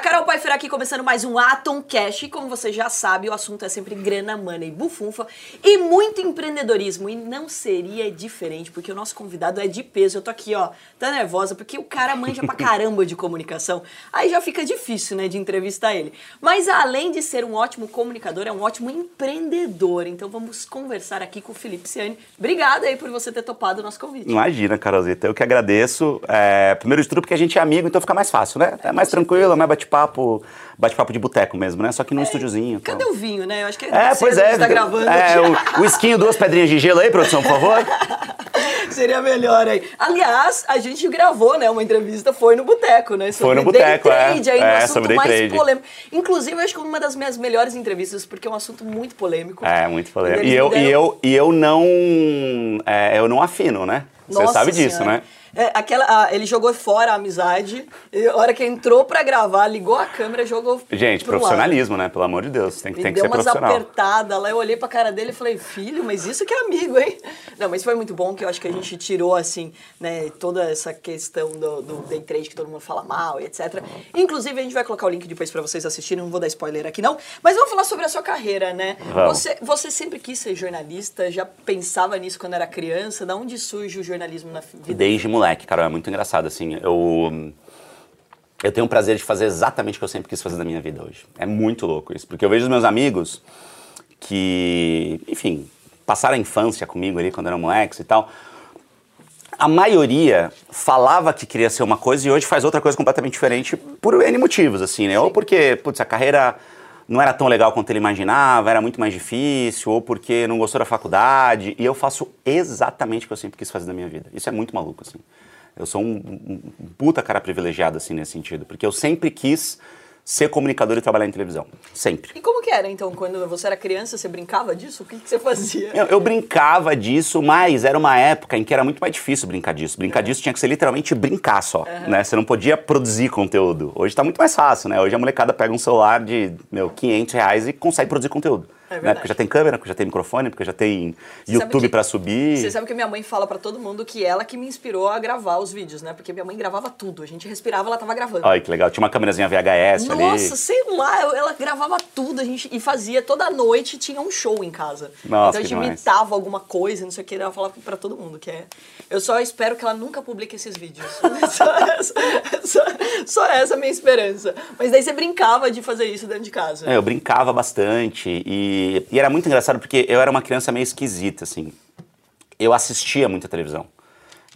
Galera, Carol Pfeiffer aqui começando mais um Atom Cash. E como você já sabe o assunto é sempre grana, money, bufunfa e muito empreendedorismo. E não seria diferente porque o nosso convidado é de peso, eu tô aqui ó, tá nervosa porque o cara manja pra caramba de comunicação, aí já fica difícil né de entrevistar ele, mas além de ser um ótimo comunicador é um ótimo empreendedor, então vamos conversar aqui com o Felipe Ciani, obrigada aí por você ter topado o nosso convite. Imagina Carolzita, eu que agradeço, é, primeiro de tudo porque a gente é amigo então fica mais fácil né, é mais tranquilo tranquilo, mais bate-papo, bate-papo de boteco mesmo, né? Só que num é, estúdiozinho. Cadê o vinho, né? Eu acho que é, pois é. Tá gravando. É, o, o esquinho, duas pedrinhas de gelo aí, produção, por favor. Seria melhor aí. Aliás, a gente gravou, né, uma entrevista, foi no Boteco, né? Sobre foi no Boteco, é. Trade, aí, é, um assunto sobre mais trade. polêmico. Inclusive, acho que uma das minhas melhores entrevistas, porque é um assunto muito polêmico. É, muito polêmico. E eu, deram... e, eu, e eu não. É, eu não afino, né? Você sabe disso, senhora. né? É, aquela, ele jogou fora a amizade. E a hora que entrou pra gravar, ligou a câmera jogou. Gente, profissionalismo, lado. né? Pelo amor de Deus. Tem, tem que ser profissional. Deu umas apertadas lá. Eu olhei pra cara dele e falei, filho, mas isso que é amigo, hein? Não, mas foi muito bom que eu acho que a gente tirou, assim, né, toda essa questão do, do day trade que todo mundo fala mal e etc. Inclusive, a gente vai colocar o link depois pra vocês assistirem. Não vou dar spoiler aqui, não. Mas vamos falar sobre a sua carreira, né? Você, você sempre quis ser jornalista? Já pensava nisso quando era criança? Da onde surge o jornalismo na vida? Desde moleque, cara. É muito engraçado assim. Eu, eu tenho o prazer de fazer exatamente o que eu sempre quis fazer na minha vida hoje. É muito louco isso, porque eu vejo os meus amigos que, enfim, passaram a infância comigo ali quando eram moleques e tal. A maioria falava que queria ser uma coisa e hoje faz outra coisa completamente diferente por N motivos, assim, né? Ou porque, putz, a carreira não era tão legal quanto ele imaginava, era muito mais difícil, ou porque não gostou da faculdade. E eu faço exatamente o que eu sempre quis fazer na minha vida. Isso é muito maluco, assim. Eu sou um, um, puta cara privilegiado, assim, nesse sentido, porque eu sempre quis ser comunicador e trabalhar em televisão. Sempre. E como que era, então, quando você era criança, você brincava disso? O que, que você fazia? Eu, eu, brincava disso, mas era uma época em que era muito mais difícil brincar disso. Brincar disso tinha que ser literalmente brincar só, uhum. né? Você não podia produzir conteúdo. Hoje tá muito mais fácil, né? Hoje a molecada pega um celular de, meu, 500 reais e consegue produzir conteúdo. É né? Porque já tem câmera, porque já tem microfone, porque já tem você YouTube para subir. Você sabe que minha mãe fala para todo mundo que ela que me inspirou a gravar os vídeos, né? Porque minha mãe gravava tudo. A gente respirava, ela tava gravando. Ai, que legal. Tinha uma câmerazinha VHS Nossa, ali. Nossa, sei lá, ela gravava tudo, a gente e fazia toda noite tinha um show em casa. Nossa, então a gente imitava alguma coisa, não sei o que, ela falava para todo mundo que é. Eu só espero que ela nunca publique esses vídeos. só, essa, só, só essa é a minha esperança. Mas daí você brincava de fazer isso dentro de casa. É, eu brincava bastante e, e era muito engraçado porque eu era uma criança meio esquisita, assim. Eu assistia muita televisão.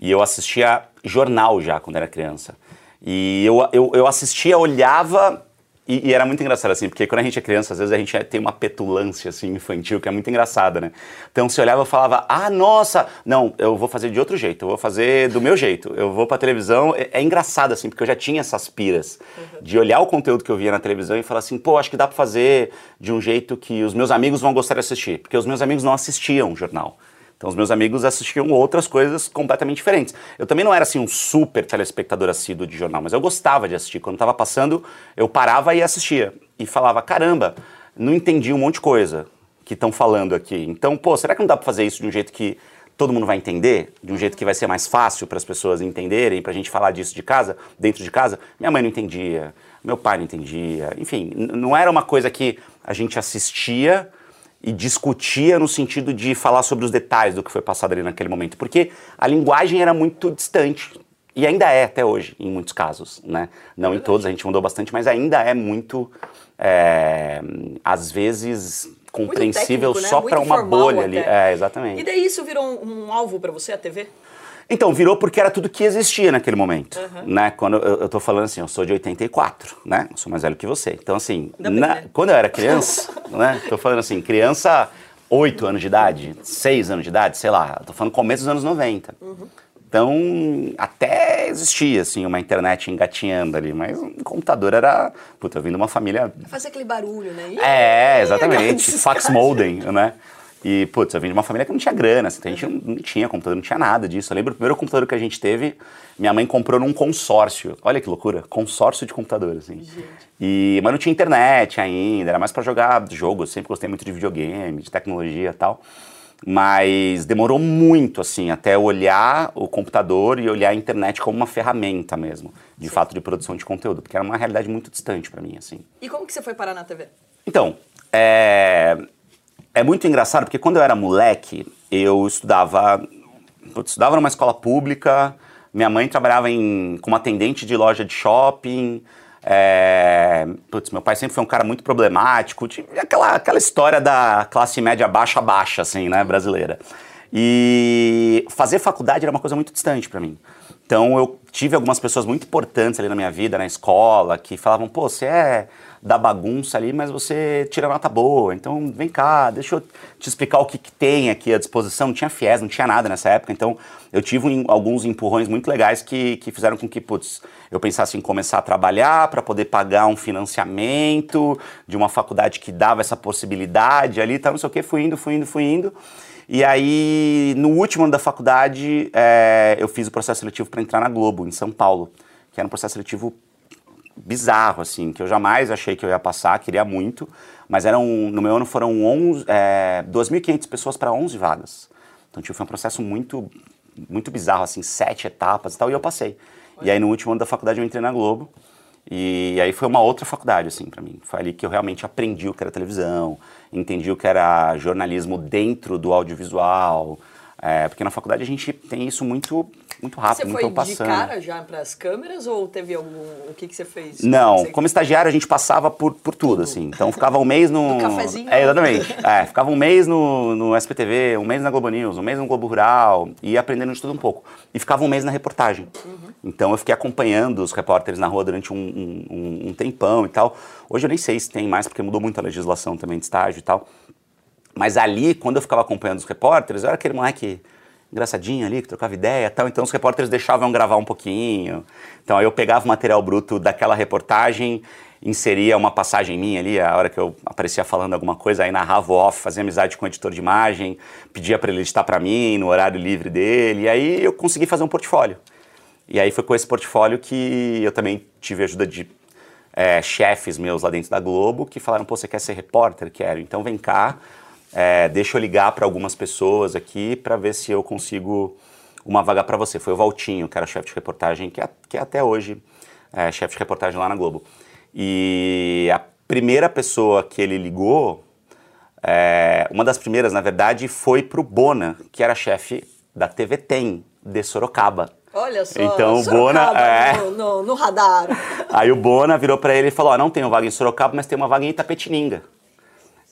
E eu assistia jornal já quando era criança. E eu, eu, eu assistia, olhava e, e, era muito engraçado, assim, porque quando a gente é criança, às vezes a gente tem uma petulância, assim, infantil, que é muito engraçada, né? Então, se olhava e falava, ah, nossa, não, eu vou fazer de outro jeito, eu vou fazer do meu jeito, eu vou pra televisão. É, é engraçado, assim, porque eu já tinha essas piras uhum. de olhar o conteúdo que eu via na televisão e falar assim, pô, acho que dá pra fazer de um jeito que os meus amigos vão gostar de assistir, porque os meus amigos não assistiam jornal. Então os meus amigos assistiam outras coisas completamente diferentes. Eu também não era assim um super telespectador assíduo de jornal, mas eu gostava de assistir. Quando estava passando, eu parava e assistia e falava: "Caramba, não entendi um monte de coisa que estão falando aqui". Então, pô, será que não dá para fazer isso de um jeito que todo mundo vai entender, de um jeito que vai ser mais fácil para as pessoas entenderem, para a gente falar disso de casa, dentro de casa? Minha mãe não entendia, meu pai não entendia, enfim, não era uma coisa que a gente assistia e discutia no sentido de falar sobre os detalhes do que foi passado ali naquele momento, porque a linguagem era muito distante e ainda é até hoje, em muitos casos, né? Não em todos, a gente mudou bastante, mas ainda é muito, é, às vezes, compreensível técnico, né? só para uma bolha até. ali. É, exatamente. E daí isso virou um, um alvo para você, a TV? Então, virou porque era tudo que existia naquele momento, uhum. né? Quando eu, eu tô falando assim, eu sou de 84, né? Eu sou mais velho que você. Então, assim, na, né? quando eu era criança, né? Tô falando assim, criança 8 anos de idade, 6 anos de idade, sei lá, tô falando começo dos anos 90. Uhum. Então, até existia, assim, uma internet engatinhando ali, mas um computador era... Puta, eu vim de uma família... Fazer aquele barulho, né? É, exatamente. Fax modem, né? E, putz, eu vim de uma família que não tinha grana, assim, então a gente não, não tinha computador, não tinha nada disso. Eu lembro o primeiro computador que a gente teve, minha mãe comprou num consórcio. Olha que loucura, consórcio de computador, assim. E, mas não tinha internet ainda, era mais para jogar jogo. Eu sempre gostei muito de videogame, de tecnologia e tal. Mas demorou muito, assim, até olhar o computador e olhar a internet como uma ferramenta mesmo, de fato, de produção de conteúdo, porque era uma realidade muito distante para mim, assim. E como que você foi parar na TV? Então, é, é muito engraçado porque quando eu era moleque, eu estudava, estudava numa escola pública, minha mãe trabalhava em, como atendente de loja de shopping, é, putz, meu pai sempre foi um cara muito problemático, aquela, aquela história da classe média baixa baixa, assim, né, brasileira. E fazer faculdade era uma coisa muito distante para mim. Então eu tive algumas pessoas muito importantes ali na minha vida, na escola, que falavam, pô, você é da bagunça ali, mas você tira nota boa, então vem cá, deixa eu te explicar o que, que tem aqui à disposição. Não tinha FIES, não tinha nada nessa época, então eu tive um, alguns empurrões muito legais que, que fizeram com que, putz, eu pensasse em começar a trabalhar para poder pagar um financiamento de uma faculdade que dava essa possibilidade ali, tá, não sei o que, fui indo, fui indo, fui indo. E aí, no último ano da faculdade, é, eu fiz o processo seletivo para entrar na Globo, em São Paulo, que era um processo seletivo bizarro, assim, que eu jamais achei que eu ia passar, queria muito, mas eram, no meu ano foram 11, é, 2.500 pessoas para 11 vagas. Então, tipo, foi um processo muito, muito bizarro, assim, sete etapas e tal, e eu passei. E aí, no último ano da faculdade, eu entrei na Globo, e aí foi uma outra faculdade, assim, para mim. Foi ali que eu realmente aprendi o que era televisão, entendi o que era jornalismo dentro do audiovisual, é, porque na faculdade a gente tem isso muito muito rápido, você muito foi passando. de cara já para as câmeras ou teve algum o que que você fez? Não, você... como estagiário a gente passava por, por tudo, assim. Então ficava um mês no. Do cafezinho. É, exatamente. é, ficava um mês no, no SPTV, um mês na Globo News, um mês no Globo Rural, e aprendendo de tudo um pouco. E ficava um mês na reportagem. Uhum. Então eu fiquei acompanhando os repórteres na rua durante um, um, um tempão e tal. Hoje eu nem sei se tem mais, porque mudou muito a legislação também de estágio e tal. Mas ali, quando eu ficava acompanhando os repórteres, eu era aquele moleque engraçadinho ali, que trocava ideia tal. Então os repórteres deixavam gravar um pouquinho. Então aí eu pegava o material bruto daquela reportagem, inseria uma passagem minha ali, a hora que eu aparecia falando alguma coisa, aí narrava off, fazia amizade com o editor de imagem, pedia para ele editar para mim no horário livre dele, e aí eu consegui fazer um portfólio. E aí foi com esse portfólio que eu também tive ajuda de é, chefes meus lá dentro da Globo que falaram: pô, você quer ser repórter? Quero. Então vem cá, é, deixa eu ligar para algumas pessoas aqui para ver se eu consigo uma vaga para você. Foi o Valtinho, que era chefe de reportagem, que, é, que é até hoje é chefe de reportagem lá na Globo. E a primeira pessoa que ele ligou, é, uma das primeiras, na verdade, foi para o Bona, que era chefe da TV Tem, de Sorocaba. Olha só, então, o Bona é... no, no, no, radar. Aí o Bona virou para ele e falou: ah, não tenho vaga em Sorocaba, mas tem uma vaga em Itapetininga.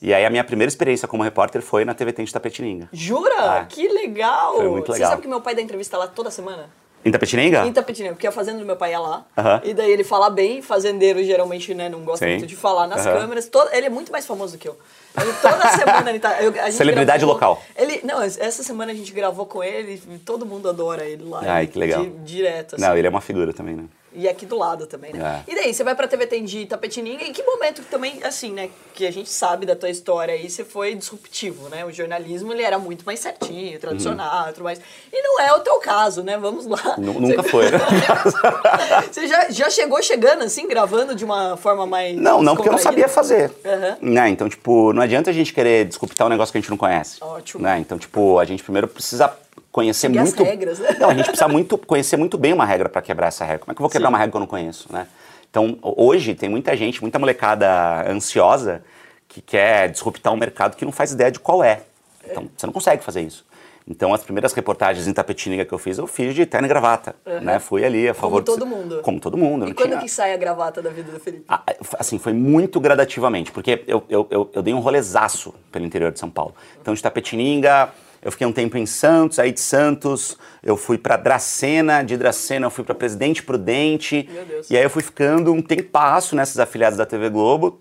E aí a minha primeira experiência como repórter foi na TV Tem de Tapetininga. Jura? Ah, que legal! Foi muito legal. Você sabe que meu pai dá entrevista lá toda semana? Em Tapetininga? Em Tapetininga, porque a fazenda do meu pai é lá. Uh -huh. E daí ele fala bem, fazendeiro geralmente né, não gosta Sim. muito de falar nas Uh -huh. câmeras. Todo, ele é muito mais famoso do que eu. Ele, toda semana ele tá. Eu, Celebridade gravou, local. Ele, não, essa semana a gente gravou com ele e todo mundo adora ele lá. Ai, que legal. Di, direto, assim. Não, ele é uma figura também, né? E aqui do lado também, né? É. E daí, você vai pra TV Tem de Tapetininga, e que momento que também, assim, né, que a gente sabe da tua história aí, você foi disruptivo, né? O jornalismo, ele era muito mais certinho, tradicional e tudo mais. E não é o teu caso, né? Vamos lá. N nunca você... foi, né? você já, já chegou chegando, assim, gravando de uma forma mais Não, não, porque eu não sabia fazer. Uhum. Né? Então, tipo, não adianta a gente querer disruptar um negócio que a gente não conhece. Ótimo. Né? Então, tipo, a gente primeiro precisa conhecer Seguir muito. as regras, né? Não, a gente precisa muito conhecer muito bem uma regra para quebrar essa regra. Como é que eu vou quebrar Sim. uma regra que eu não conheço, né? Então, hoje tem muita gente, muita molecada ansiosa que quer disruptar um mercado que não faz ideia de qual é. Então, você não consegue fazer isso. Então, as primeiras reportagens em Tapetininga que eu fiz, eu fiz de terno e gravata, Uhum. né? Fui ali a favor... todo de... mundo. Como todo mundo. E quando tinha... que sai a gravata da vida do Felipe? Ah, Assim, foi muito gradativamente, porque eu, eu, eu, eu dei um rolezaço pelo interior de São Paulo. Então, de Tapetininga, eu fiquei um tempo em Santos, aí de Santos eu fui para Dracena, de Dracena eu fui para Presidente Prudente. Meu Deus. E aí eu fui ficando um tempasso nessas afiliadas da TV Globo.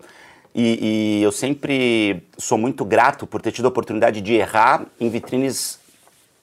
E, e eu sempre sou muito grato por ter tido a oportunidade de errar em vitrines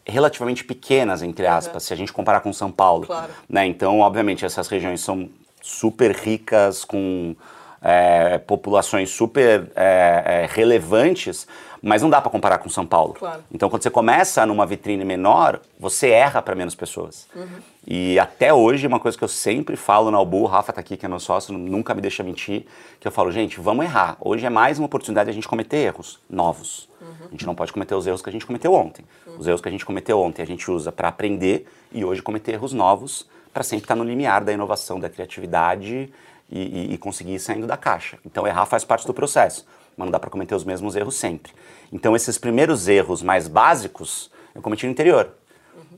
relativamente pequenas, entre aspas, se a gente comparar com São Paulo. Claro. Né? Então, obviamente, essas regiões são super ricas, com é, populações super é, é, relevantes, mas não dá para comparar com São Paulo. Claro. Então, quando você começa numa vitrine menor, você erra para menos pessoas. Uhum. E até hoje, uma coisa que eu sempre falo na Albu, o Rafa tá aqui, que é meu sócio, nunca me deixa mentir, que eu falo, gente, vamos errar. Hoje é mais uma oportunidade de a gente cometer erros novos. Uhum. A gente não pode cometer os erros que a gente cometeu ontem. Os erros que a gente cometeu ontem a gente usa para aprender e hoje cometer erros novos para sempre estar no limiar da inovação, da criatividade e, e, e conseguir ir saindo da caixa. Então, errar faz parte do processo, mas não dá para cometer os mesmos erros sempre. Então, esses primeiros erros mais básicos eu cometi no interior.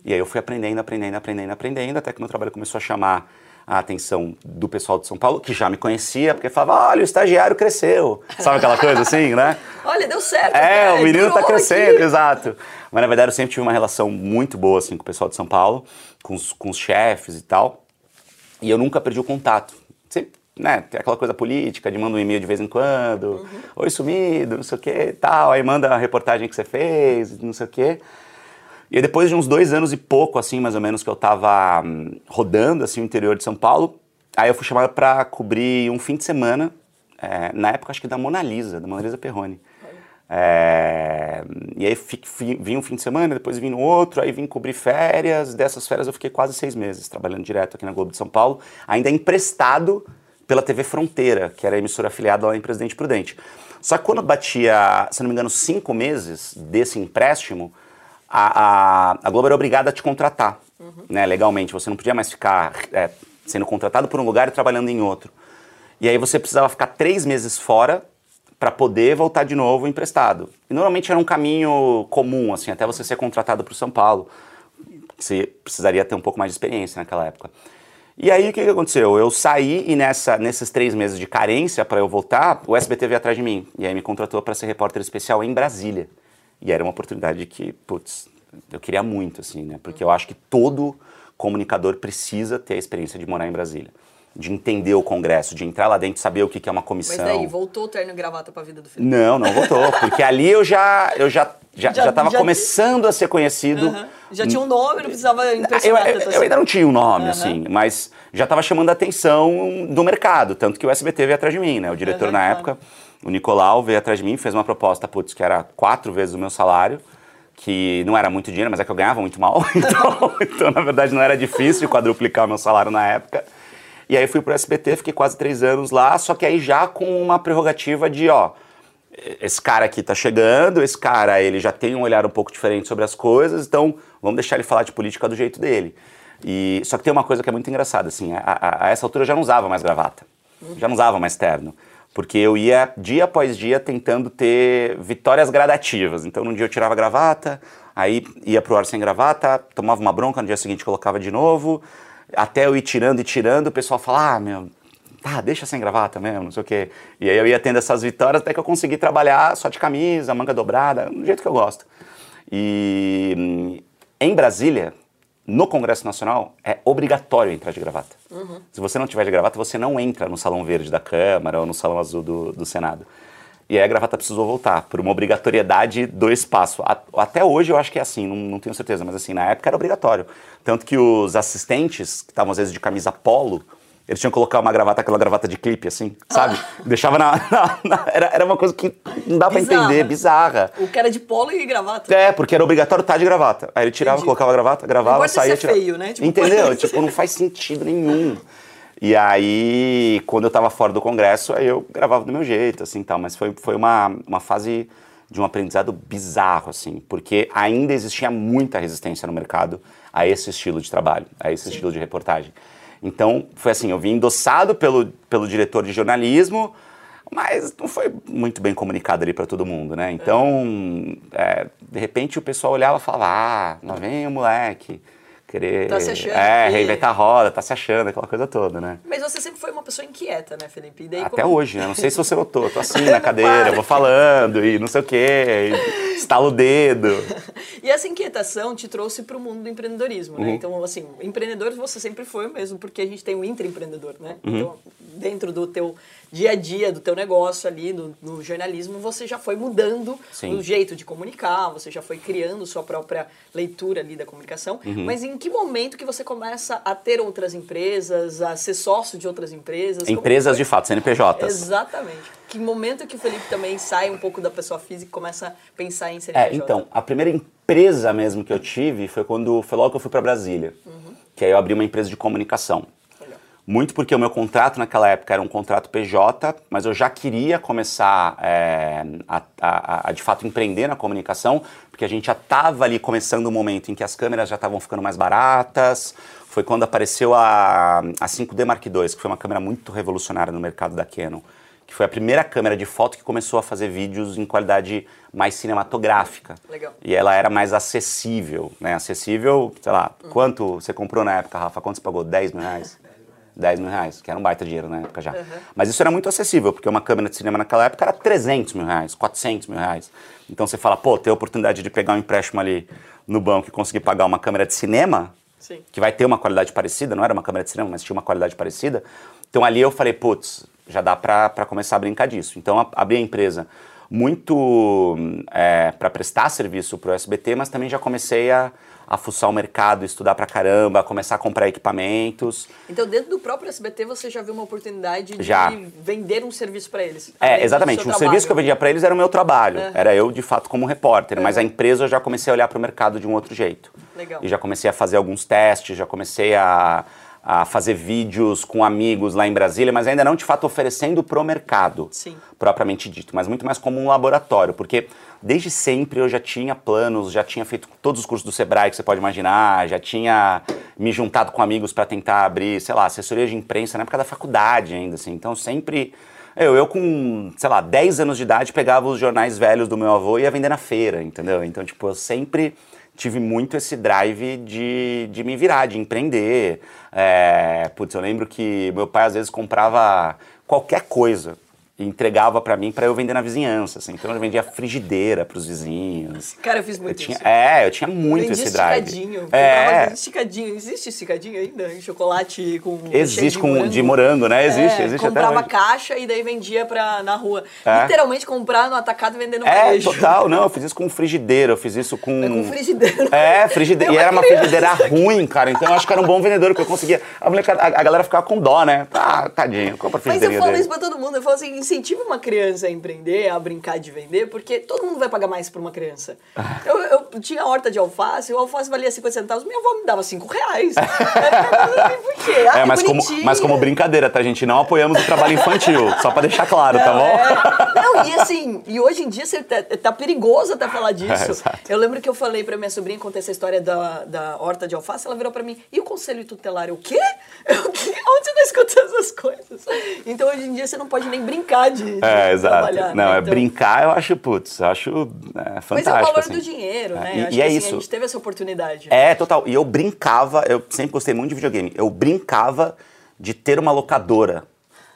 E aí eu fui aprendendo, aprendendo, aprendendo, aprendendo, até que meu trabalho começou a chamar a atenção do pessoal de São Paulo, que já me conhecia, porque falava, olha, o estagiário cresceu. Sabe aquela coisa assim, né? Olha, deu certo. É, o menino tá durou crescendo, aqui. exato. Mas na verdade eu sempre tive uma relação muito boa assim, com o pessoal de São Paulo, com os, com os chefes e tal. E eu nunca perdi o contato. Né, aquela coisa política de manda um e-mail de vez em quando, oi sumido, não sei o que tal, aí manda a reportagem que você fez, não sei o que. E depois de uns dois anos e pouco, assim, mais ou menos, que eu tava hum, rodando, assim, o interior de São Paulo, aí eu fui chamado para cobrir um fim de semana, é, na época, acho que da Mona Lisa, da Mona Lisa Perrone. É, e aí vim um fim de semana, depois vim no outro, aí vim cobrir férias. Dessas férias eu fiquei quase seis meses trabalhando direto aqui na Globo de São Paulo, ainda emprestado pela TV Fronteira, que era a emissora afiliada lá em Presidente Prudente. Só que quando batia, se não me engano, cinco meses desse empréstimo, a, a, a Globo era obrigada a te contratar, né, legalmente. Você não podia mais ficar é, sendo contratado por um lugar e trabalhando em outro. E aí você precisava ficar três meses fora para poder voltar de novo emprestado. E normalmente era um caminho comum, assim, até você ser contratado para o São Paulo. Você precisaria ter um pouco mais de experiência naquela época. E aí o que, que aconteceu? Eu saí e nessa, nesses três meses de carência para eu voltar, o SBT veio atrás de mim. E aí me contratou para ser repórter especial em Brasília. E era uma oportunidade que, putz, eu queria muito, assim, né? Porque eu acho que todo comunicador precisa ter a experiência de morar em Brasília. De entender o Congresso, de entrar lá dentro, saber o que que é uma Mas comissão. daí, voltou o terno e gravata pra vida do Felipe. Não, não voltou, porque ali eu já eu já já, Já- já, já- começando a ser conhecido. Já tinha um nome, não precisava impressionar eu- eu assim. ainda não tinha um nome, assim, mas já estava chamando a atenção do mercado, tanto que o SBT veio atrás de mim, né? O diretor na claro. época, o Nicolau, veio atrás de mim, fez uma proposta, putz, que era quatro vezes o meu salário, que não era muito dinheiro, mas é que eu ganhava muito mal, então, então na verdade não era difícil quadruplicar o meu salário na época. E aí fui pro SBT, fiquei quase três anos lá, só que aí já com uma prerrogativa de, ó, esse cara aqui tá chegando, esse cara ele já tem um olhar um pouco diferente sobre as coisas, então vamos deixar ele falar de política do jeito dele. E só que tem uma coisa que é muito engraçada, assim, a, a- a essa altura eu já não usava mais gravata, já não usava mais terno, porque eu ia dia após dia tentando ter vitórias gradativas. Então num dia eu tirava gravata, aí ia pro ar sem gravata, tomava uma bronca, no dia seguinte colocava de novo, até eu ir tirando e tirando, o pessoal fala, ah, meu, tá, deixa sem gravata mesmo, não sei o quê. E aí eu ia tendo essas vitórias até que eu consegui trabalhar só de camisa, manga dobrada, do jeito que eu gosto. E hum, em Brasília, no Congresso Nacional, é obrigatório entrar de gravata. Se você não tiver de gravata, você não entra no Salão Verde da Câmara ou no Salão Azul do, do Senado. E aí a gravata precisou voltar, por uma obrigatoriedade do espaço. Até hoje eu acho que é assim, não, não tenho certeza, mas assim, na época era obrigatório. Tanto que os assistentes, que estavam às vezes de camisa polo, eles tinham que colocar uma gravata, aquela gravata de clipe, assim, sabe? Deixava na. na- na- era, era uma coisa que não dá pra entender, bizarra. O cara de polo e gravata. É, porque era obrigatório estar de gravata. Aí ele tirava, Entendi. colocava a gravata, gravava, Não saía, se é tirava. feio, né? Tipo, Entendeu? ser. tipo, não faz sentido nenhum. E aí, quando eu tava fora do congresso, aí eu gravava do meu jeito, assim, tal. Mas foi, foi uma, uma fase de um aprendizado bizarro, assim. Porque ainda existia muita resistência no mercado a esse estilo de trabalho, a esse estilo de reportagem. Então, foi assim, eu vim endossado pelo, pelo diretor de jornalismo, mas não foi muito bem comunicado ali para todo mundo, né? Então, é, de repente o pessoal olhava e falava, ah, lá vem o moleque, querer... Tá se achando É, que- reinventar a roda, tá se achando, aquela coisa toda, né? Mas você sempre foi uma pessoa inquieta, né, Felipe? Daí, Até como- hoje, né? Não sei se você notou, eu tô assim na cadeira, vou falando e não sei o quê, e estala o dedo. e essa inquietação te trouxe para o mundo do empreendedorismo, né? Uhum. Então, assim, empreendedor você sempre foi mesmo, porque a gente tem o intraempreendedor, né? Uhum. Então, dentro do teu dia a dia, do teu negócio ali, no, no jornalismo, você já foi mudando Sim. o jeito de comunicar, você já foi criando sua própria leitura ali da comunicação. Uhum. Mas em que momento que você começa a ter outras empresas, a ser sócio de outras empresas? Empresas de fato, CNPJs. Exatamente. Que momento que o Felipe também sai um pouco da pessoa física e começa a pensar em CNPJ? É, então, a primeira empresa mesmo que eu tive foi quando foi logo que eu fui para Brasília. Uhum. Que aí eu abri uma empresa de comunicação. Muito porque o meu contrato naquela época era um contrato PJ, mas eu já queria começar é, a, a, a, de fato empreender na comunicação, porque a gente já estava ali começando o um momento em que as câmeras já estavam ficando mais baratas. Foi quando apareceu a, a 5D Mark II, que foi uma câmera muito revolucionária no mercado da Canon que foi a primeira câmera de foto que começou a fazer vídeos em qualidade mais cinematográfica. Legal. E ela era mais acessível, né? Acessível, sei lá, uhum. quanto você comprou na época, Rafa? Quanto você pagou? 10 mil reais? 10 mil reais, que era um baita dinheiro na época já. Uhum. Mas isso era muito acessível, porque uma câmera de cinema naquela época era 300 mil reais, 400 mil reais. Então você fala, pô, ter a oportunidade de pegar um empréstimo ali no banco e conseguir pagar uma câmera de cinema, Sim. que vai ter uma qualidade parecida, não era uma câmera de cinema, mas tinha uma qualidade parecida. Então ali eu falei, putz, já dá para começar a brincar disso. Então, abri a empresa muito é, para prestar serviço para o SBT, mas também já comecei a, a fuçar o mercado, estudar pra caramba, começar a comprar equipamentos. Então, dentro do próprio SBT, você já viu uma oportunidade de já. vender um serviço para eles? É, exatamente. O trabalho. serviço que eu vendia para eles era o meu trabalho. Era eu, de fato, como repórter. Mas a empresa eu já comecei a olhar para o mercado de um outro jeito. Legal. E já comecei a fazer alguns testes, já comecei a a fazer vídeos com amigos lá em Brasília, mas ainda não de fato oferecendo para o mercado, Sim. propriamente dito, mas muito mais como um laboratório, porque desde sempre eu já tinha planos, já tinha feito todos os cursos do Sebrae que você pode imaginar, já tinha me juntado com amigos para tentar abrir, sei lá, assessoria de imprensa na época da faculdade ainda, assim, então sempre... Eu, eu com, sei lá, 10 anos de idade pegava os jornais velhos do meu avô e ia vender na feira, entendeu? Então, tipo, eu sempre tive muito esse drive de, de me virar, de empreender. É, putz, eu lembro que meu pai às vezes comprava qualquer coisa e entregava para mim para eu vender na vizinhança, assim. Então eu vendia frigideira para os vizinhos. Cara, eu fiz muito eu tinha, isso. É, eu tinha muito esse drive. Esticadinho. É. Esticadinho. Existe esticadinho ainda? Em chocolate com Existe de com morango. de morango, né? Existe, é, existe comprava até caixa e daí vendia pra, na rua. É. Literalmente comprar no atacado e vender no É, varejo. total. Não, eu fiz isso com frigideira, eu fiz isso com... É com frigideira. É, frigideira. Eu E era uma frigideira ruim, cara. Então eu acho que era um bom vendedor, porque eu conseguia... A, molecada- a, a galera ficava com dó, né? Ah, tadinho, compra a Mas eu frigideira falo dele. isso pra todo mundo. Eu falo assim, incentiva uma criança a empreender, a brincar de vender, porque todo mundo vai pagar mais por uma criança. Ah. Eu, eu tinha horta de alface, o alface valia 50 centavos, minha avó me dava 5 reais. por quê? Ah, É, mas como, mas como brincadeira, tá, gente? Não apoiamos o trabalho infantil, só pra deixar claro, tá bom? É. Não, e assim, e hoje em dia você tá, tá perigoso até falar disso. É, eu lembro que eu falei pra minha sobrinha, contei essa história da, da horta de alface, ela virou pra mim, e o conselho tutelar? Eu, o quê? Eu, o quê? Onde você tá escutando essas coisas? Então hoje em dia você não pode nem brincar de, de É, exato. trabalhar. Não, né? é Então- brincar, eu acho, putz, eu acho é, Mas fantástico. é o valor assim. do dinheiro, né? É, e- Acho e que é assim, isso. a gente teve essa oportunidade. É, total. E eu brincava, eu sempre gostei muito de videogame, eu brincava de ter uma locadora.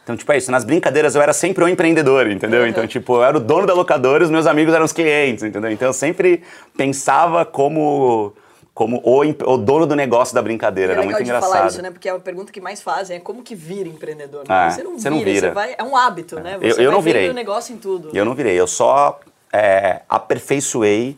Então, tipo, é isso. Nas brincadeiras eu era sempre o empreendedor, entendeu? Uhum. Então, tipo, eu era o dono da locadora e os meus amigos eram os clientes, entendeu? Então, eu sempre pensava como, como o, o dono do negócio da brincadeira. É Era legal muito engraçado. falar isso, né? Porque a pergunta que mais fazem é como que vira empreendedor. né? Ah, você não você vira, não vira. você vai. É um hábito, né? Eu- Você eu vai não virei. o negócio em tudo. Eu não virei, eu só é, aperfeiçoei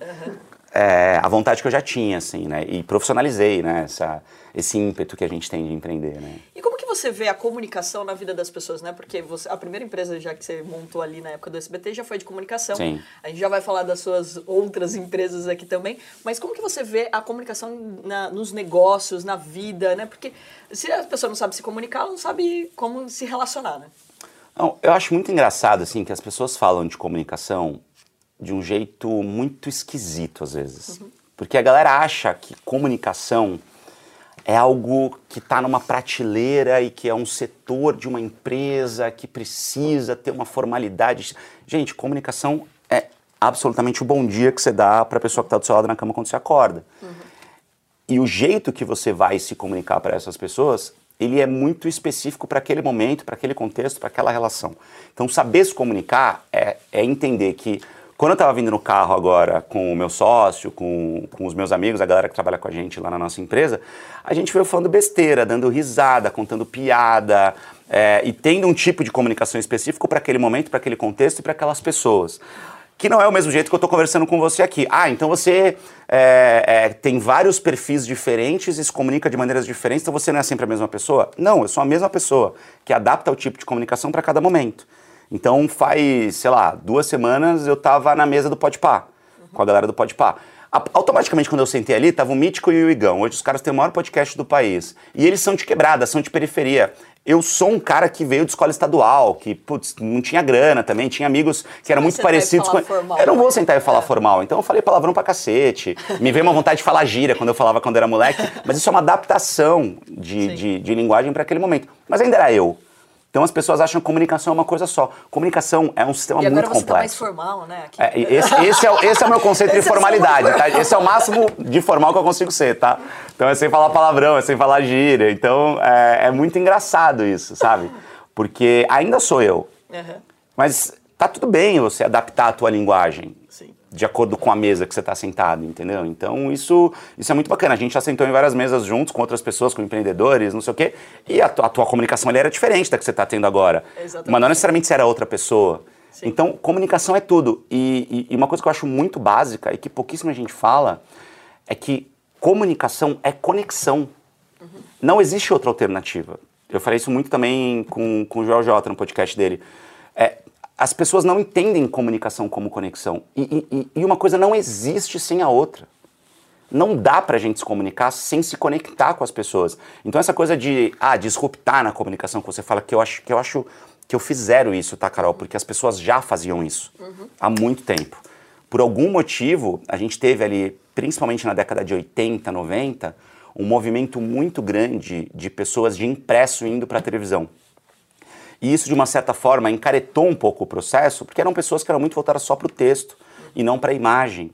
é, a vontade que eu já tinha, assim, né? E profissionalizei, né? Essa, esse ímpeto que a gente tem de empreender, né? E como que você vê a comunicação na vida das pessoas, né? Porque você, a primeira empresa já que você montou ali na época do SBT já foi de comunicação. Sim. A gente já vai falar das suas outras empresas aqui também. Mas como que você vê a comunicação na- nos negócios, na vida, né? Porque se a pessoa não sabe se comunicar, ela não sabe como se relacionar, né? Não, eu acho muito engraçado, assim, que as pessoas falam de comunicação de um jeito muito esquisito, às vezes. Porque a galera acha que comunicação é algo que está numa prateleira e que é um setor de uma empresa que precisa ter uma formalidade. Gente, comunicação é absolutamente o bom dia que você dá para a pessoa que está do seu lado na cama quando você acorda. E o jeito que você vai se comunicar para essas pessoas, ele é muito específico para aquele momento, para aquele contexto, para aquela relação. Então, saber se comunicar é, é entender que Quando eu estava vindo no carro agora com o meu sócio, com, com os meus amigos, a galera que trabalha com a gente lá na nossa empresa, a gente veio falando besteira, dando risada, contando piada é, e tendo um tipo de comunicação específico para aquele momento, para aquele contexto e para aquelas pessoas que não é o mesmo jeito que eu estou conversando com você aqui. Ah, então você é, é, tem vários perfis diferentes e se comunica de maneiras diferentes, então você não é sempre a mesma pessoa? Não, eu sou a mesma pessoa, que adapta o tipo de comunicação para cada momento. Então faz, sei lá, duas semanas eu estava na mesa do Podpah, uhum. com a galera do Podpah. Automaticamente, quando eu sentei ali, tava o Mítico e o Igão. Hoje os caras têm o maior podcast do país. E eles são de quebrada, são de periferia. Eu sou um cara que veio de escola estadual, que putz, não tinha grana também, tinha amigos que eram muito parecidos com. Formal, eu não vou sentar e falar é. formal, então eu falei palavrão pra cacete. Me veio uma vontade de falar gíria quando eu falava quando era moleque, mas isso é uma adaptação de, de, de linguagem para aquele momento. Mas ainda era eu. Então as pessoas acham que comunicação é uma coisa só. Comunicação é um sistema e muito complexo. Tá mais formal, né? É, esse, esse, é, esse é o meu conceito de é formalidade, tá? Esse é o máximo de formal que eu consigo ser, tá? Então é sem falar palavrão, é sem falar gíria. Então é, é muito engraçado isso, sabe? Porque ainda sou eu. Uhum. Mas tá tudo bem você adaptar a tua linguagem de acordo com a mesa que você está sentado, entendeu? Então isso, isso é muito bacana. A gente já sentou em várias mesas juntos com outras pessoas, com empreendedores, não sei o quê, e a, tua, a tua comunicação ali era diferente da que você está tendo agora. Exatamente. Mas não necessariamente você era outra pessoa. Sim. Então, comunicação é tudo. E, e, e uma coisa que eu acho muito básica e que pouquíssima gente fala é que comunicação é conexão. Uhum. Não existe outra alternativa. Eu falei isso muito também com, com o Joel Jota no podcast dele. É, as pessoas não entendem comunicação como conexão. E, e, e, uma coisa não existe sem a outra. Não dá pra gente se comunicar sem se conectar com as pessoas. Então essa coisa de ah, disruptar na comunicação que você fala que eu acho que eu acho que eu fizeram isso, tá, Carol? Porque as pessoas já faziam isso uhum. há muito tempo. Por algum motivo, a gente teve ali, principalmente na década de 80, 90, um movimento muito grande de pessoas de impresso indo para a televisão. E isso, de uma certa forma, encaretou um pouco o processo, porque eram pessoas que eram muito voltadas só para o texto e não para a imagem.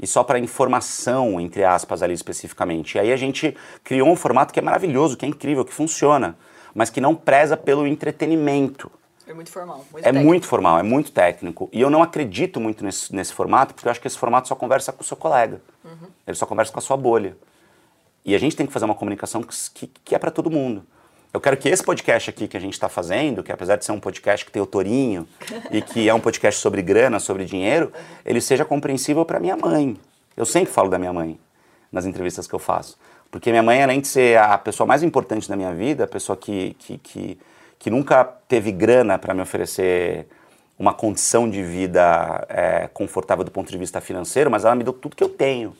E só para informação, entre aspas, ali especificamente. E aí a gente criou um formato que é maravilhoso, que é incrível, que funciona, mas que não preza pelo entretenimento. É muito formal. Muito é técnico. muito formal, é muito técnico. E eu não acredito muito nesse, nesse formato, porque eu acho que esse formato só conversa com o seu colega. Uhum. Ele só conversa com a sua bolha. E a gente tem que fazer uma comunicação que, que, que é para todo mundo. Eu quero que esse podcast aqui que a gente está fazendo, que apesar de ser um podcast que tem autorinho e que é um podcast sobre grana, sobre dinheiro, ele seja compreensível para minha mãe. Eu sempre falo da minha mãe nas entrevistas que eu faço. Porque minha mãe, além de ser a pessoa mais importante da minha vida, a pessoa que, que, que, que nunca teve grana para me oferecer uma condição de vida é, confortável do ponto de vista financeiro, mas ela me deu tudo que eu tenho,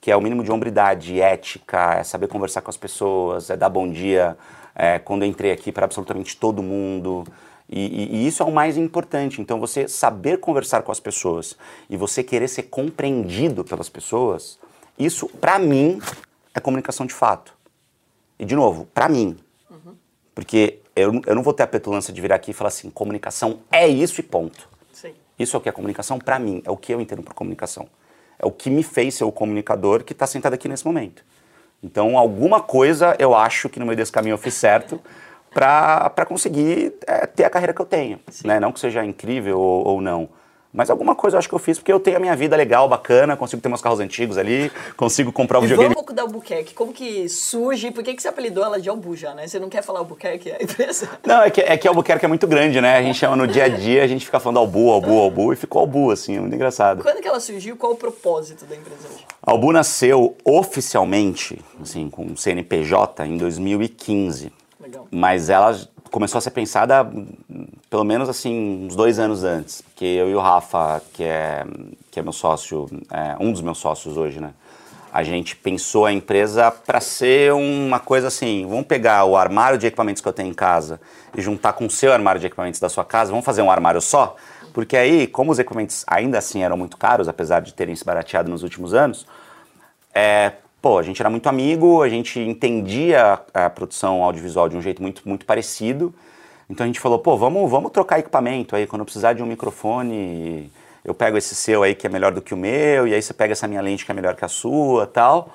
que é o mínimo de hombridade, ética, é saber conversar com as pessoas, é dar bom dia é, quando eu entrei aqui para absolutamente todo mundo. E, e, e, isso é o mais importante. Então, você saber conversar com as pessoas e você querer ser compreendido pelas pessoas, isso, para mim, é comunicação de fato. E, de novo, para mim. Uhum. Porque eu, eu não vou ter a petulância de virar aqui e falar assim: comunicação é isso e ponto. Sim. Isso é o que é comunicação para mim, é o que eu entendo por comunicação. É o que me fez ser o comunicador que está sentado aqui nesse momento. Então, alguma coisa eu acho que no meio desse caminho eu fiz certo para conseguir é, ter a carreira que eu tenho. Né? Não que seja incrível ou, ou não. Mas alguma coisa eu acho que eu fiz porque eu tenho a minha vida legal, bacana, consigo ter meus carros antigos ali, consigo comprar o videogame. um pouco da Albuquerque, como que surge, por que, que você apelidou ela de Albu já, né? Você não quer falar Albuquerque, é a empresa? Não, é que, é que Albuquerque é muito grande, né? A gente chama no dia a dia, a gente fica falando Albu, Albu, Albu, e ficou Albu, assim, é muito engraçado. Quando que ela surgiu, qual o propósito da empresa hoje? Albu nasceu oficialmente, assim, com CNPJ em 2015. Legal. Mas ela começou a ser pensada pelo menos assim uns dois anos antes, porque eu e o Rafa, que é que é meu sócio, é, um dos meus sócios hoje, né? A gente pensou a empresa para ser uma coisa assim, vamos pegar o armário de equipamentos que eu tenho em casa e juntar com o seu armário de equipamentos da sua casa, vamos fazer um armário só? Porque aí, como os equipamentos ainda assim eram muito caros, apesar de terem se barateado nos últimos anos, é, pô, a gente era muito amigo, a gente entendia a produção audiovisual de um jeito muito, muito parecido. Então a gente falou, pô, vamos, vamos trocar equipamento aí, quando eu precisar de um microfone, eu pego esse seu aí que é melhor do que o meu, e aí você pega essa minha lente que é melhor que a sua tal.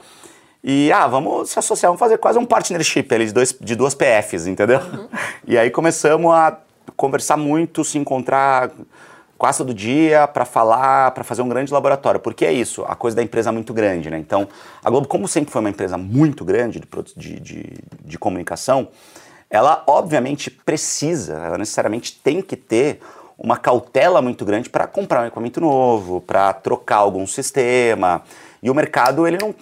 E, ah, vamos se associar, vamos fazer quase um partnership ali de, dois, de duas PFs, entendeu? Uhum. E aí começamos a conversar muito, se encontrar quase todo dia para falar, para fazer um grande laboratório. Porque é isso, a coisa da empresa é muito grande, né? Então, a Globo, como sempre foi uma empresa muito grande de, de, de, comunicação, ela obviamente precisa, ela necessariamente tem que ter uma cautela muito grande para comprar um equipamento novo, para trocar algum sistema. E o mercado, ele não.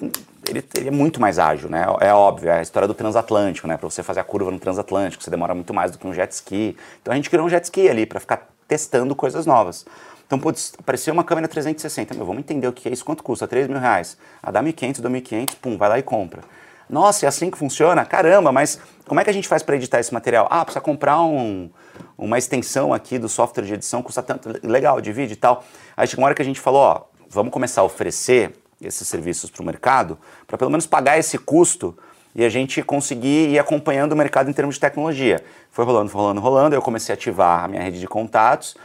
Ele, ele, é muito mais ágil, né? É óbvio, é a história do transatlântico, né? Para você fazer a curva no transatlântico, você demora muito mais do que um jet ski. Então a gente criou um jet ski ali para ficar testando coisas novas. Então, putz, apareceu uma câmera 360, meu, vamos entender o que é isso, quanto custa? 3 mil reais. A dá 1.500, 2.500, pum, vai lá e compra. Nossa, é assim que funciona? Caramba, mas como é que a gente faz para editar esse material? Ah, precisa comprar um, uma extensão aqui do software de edição, custa tanto, legal, divide e tal. Aí chegou uma hora que a gente falou, ó, vamos começar a oferecer esses serviços para o mercado, para pelo menos pagar esse custo e a gente conseguir ir acompanhando o mercado em termos de tecnologia. Foi rolando, rolando, rolando, eu comecei a ativar a minha rede de contatos,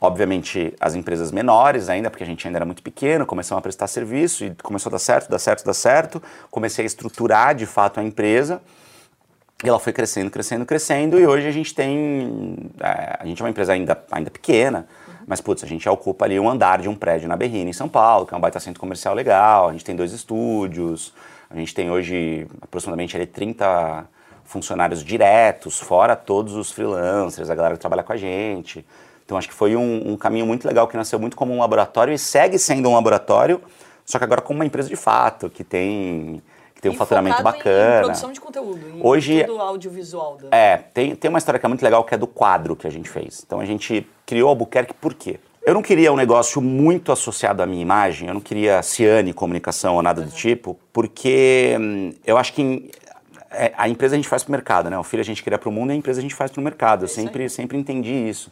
obviamente as empresas menores ainda, porque a gente ainda era muito pequeno, começamos a prestar serviço e começou a dar certo, dar certo, dar certo, comecei a estruturar de fato a empresa, e ela foi crescendo, crescendo, crescendo, e hoje a gente tem, é, a gente é uma empresa ainda, ainda pequena, mas, putz, a gente ocupa ali um andar de um prédio na Berrina, em São Paulo, que é um baita centro comercial legal, a gente tem dois estúdios, a gente tem hoje aproximadamente ali 30 funcionários diretos, fora todos os freelancers, a galera que trabalha com a gente. Então acho que foi um, um, caminho muito legal que nasceu muito como um laboratório e segue sendo um laboratório, só que agora como uma empresa de fato, que tem, que tem um faturamento bacana. Em produção de conteúdo, em Hoje, tudo audiovisual. Da... É, tem, tem uma história que é muito legal que é do quadro que a gente fez. Então a gente criou o Albuquerque por quê? Eu não queria um negócio muito associado à minha imagem, eu não queria Ciane comunicação ou nada do tipo, porque hum, eu acho que é, a empresa a gente faz para o mercado, né? O filho a gente cria para o mundo e a empresa a gente faz para o mercado. Eu sempre, sempre entendi isso.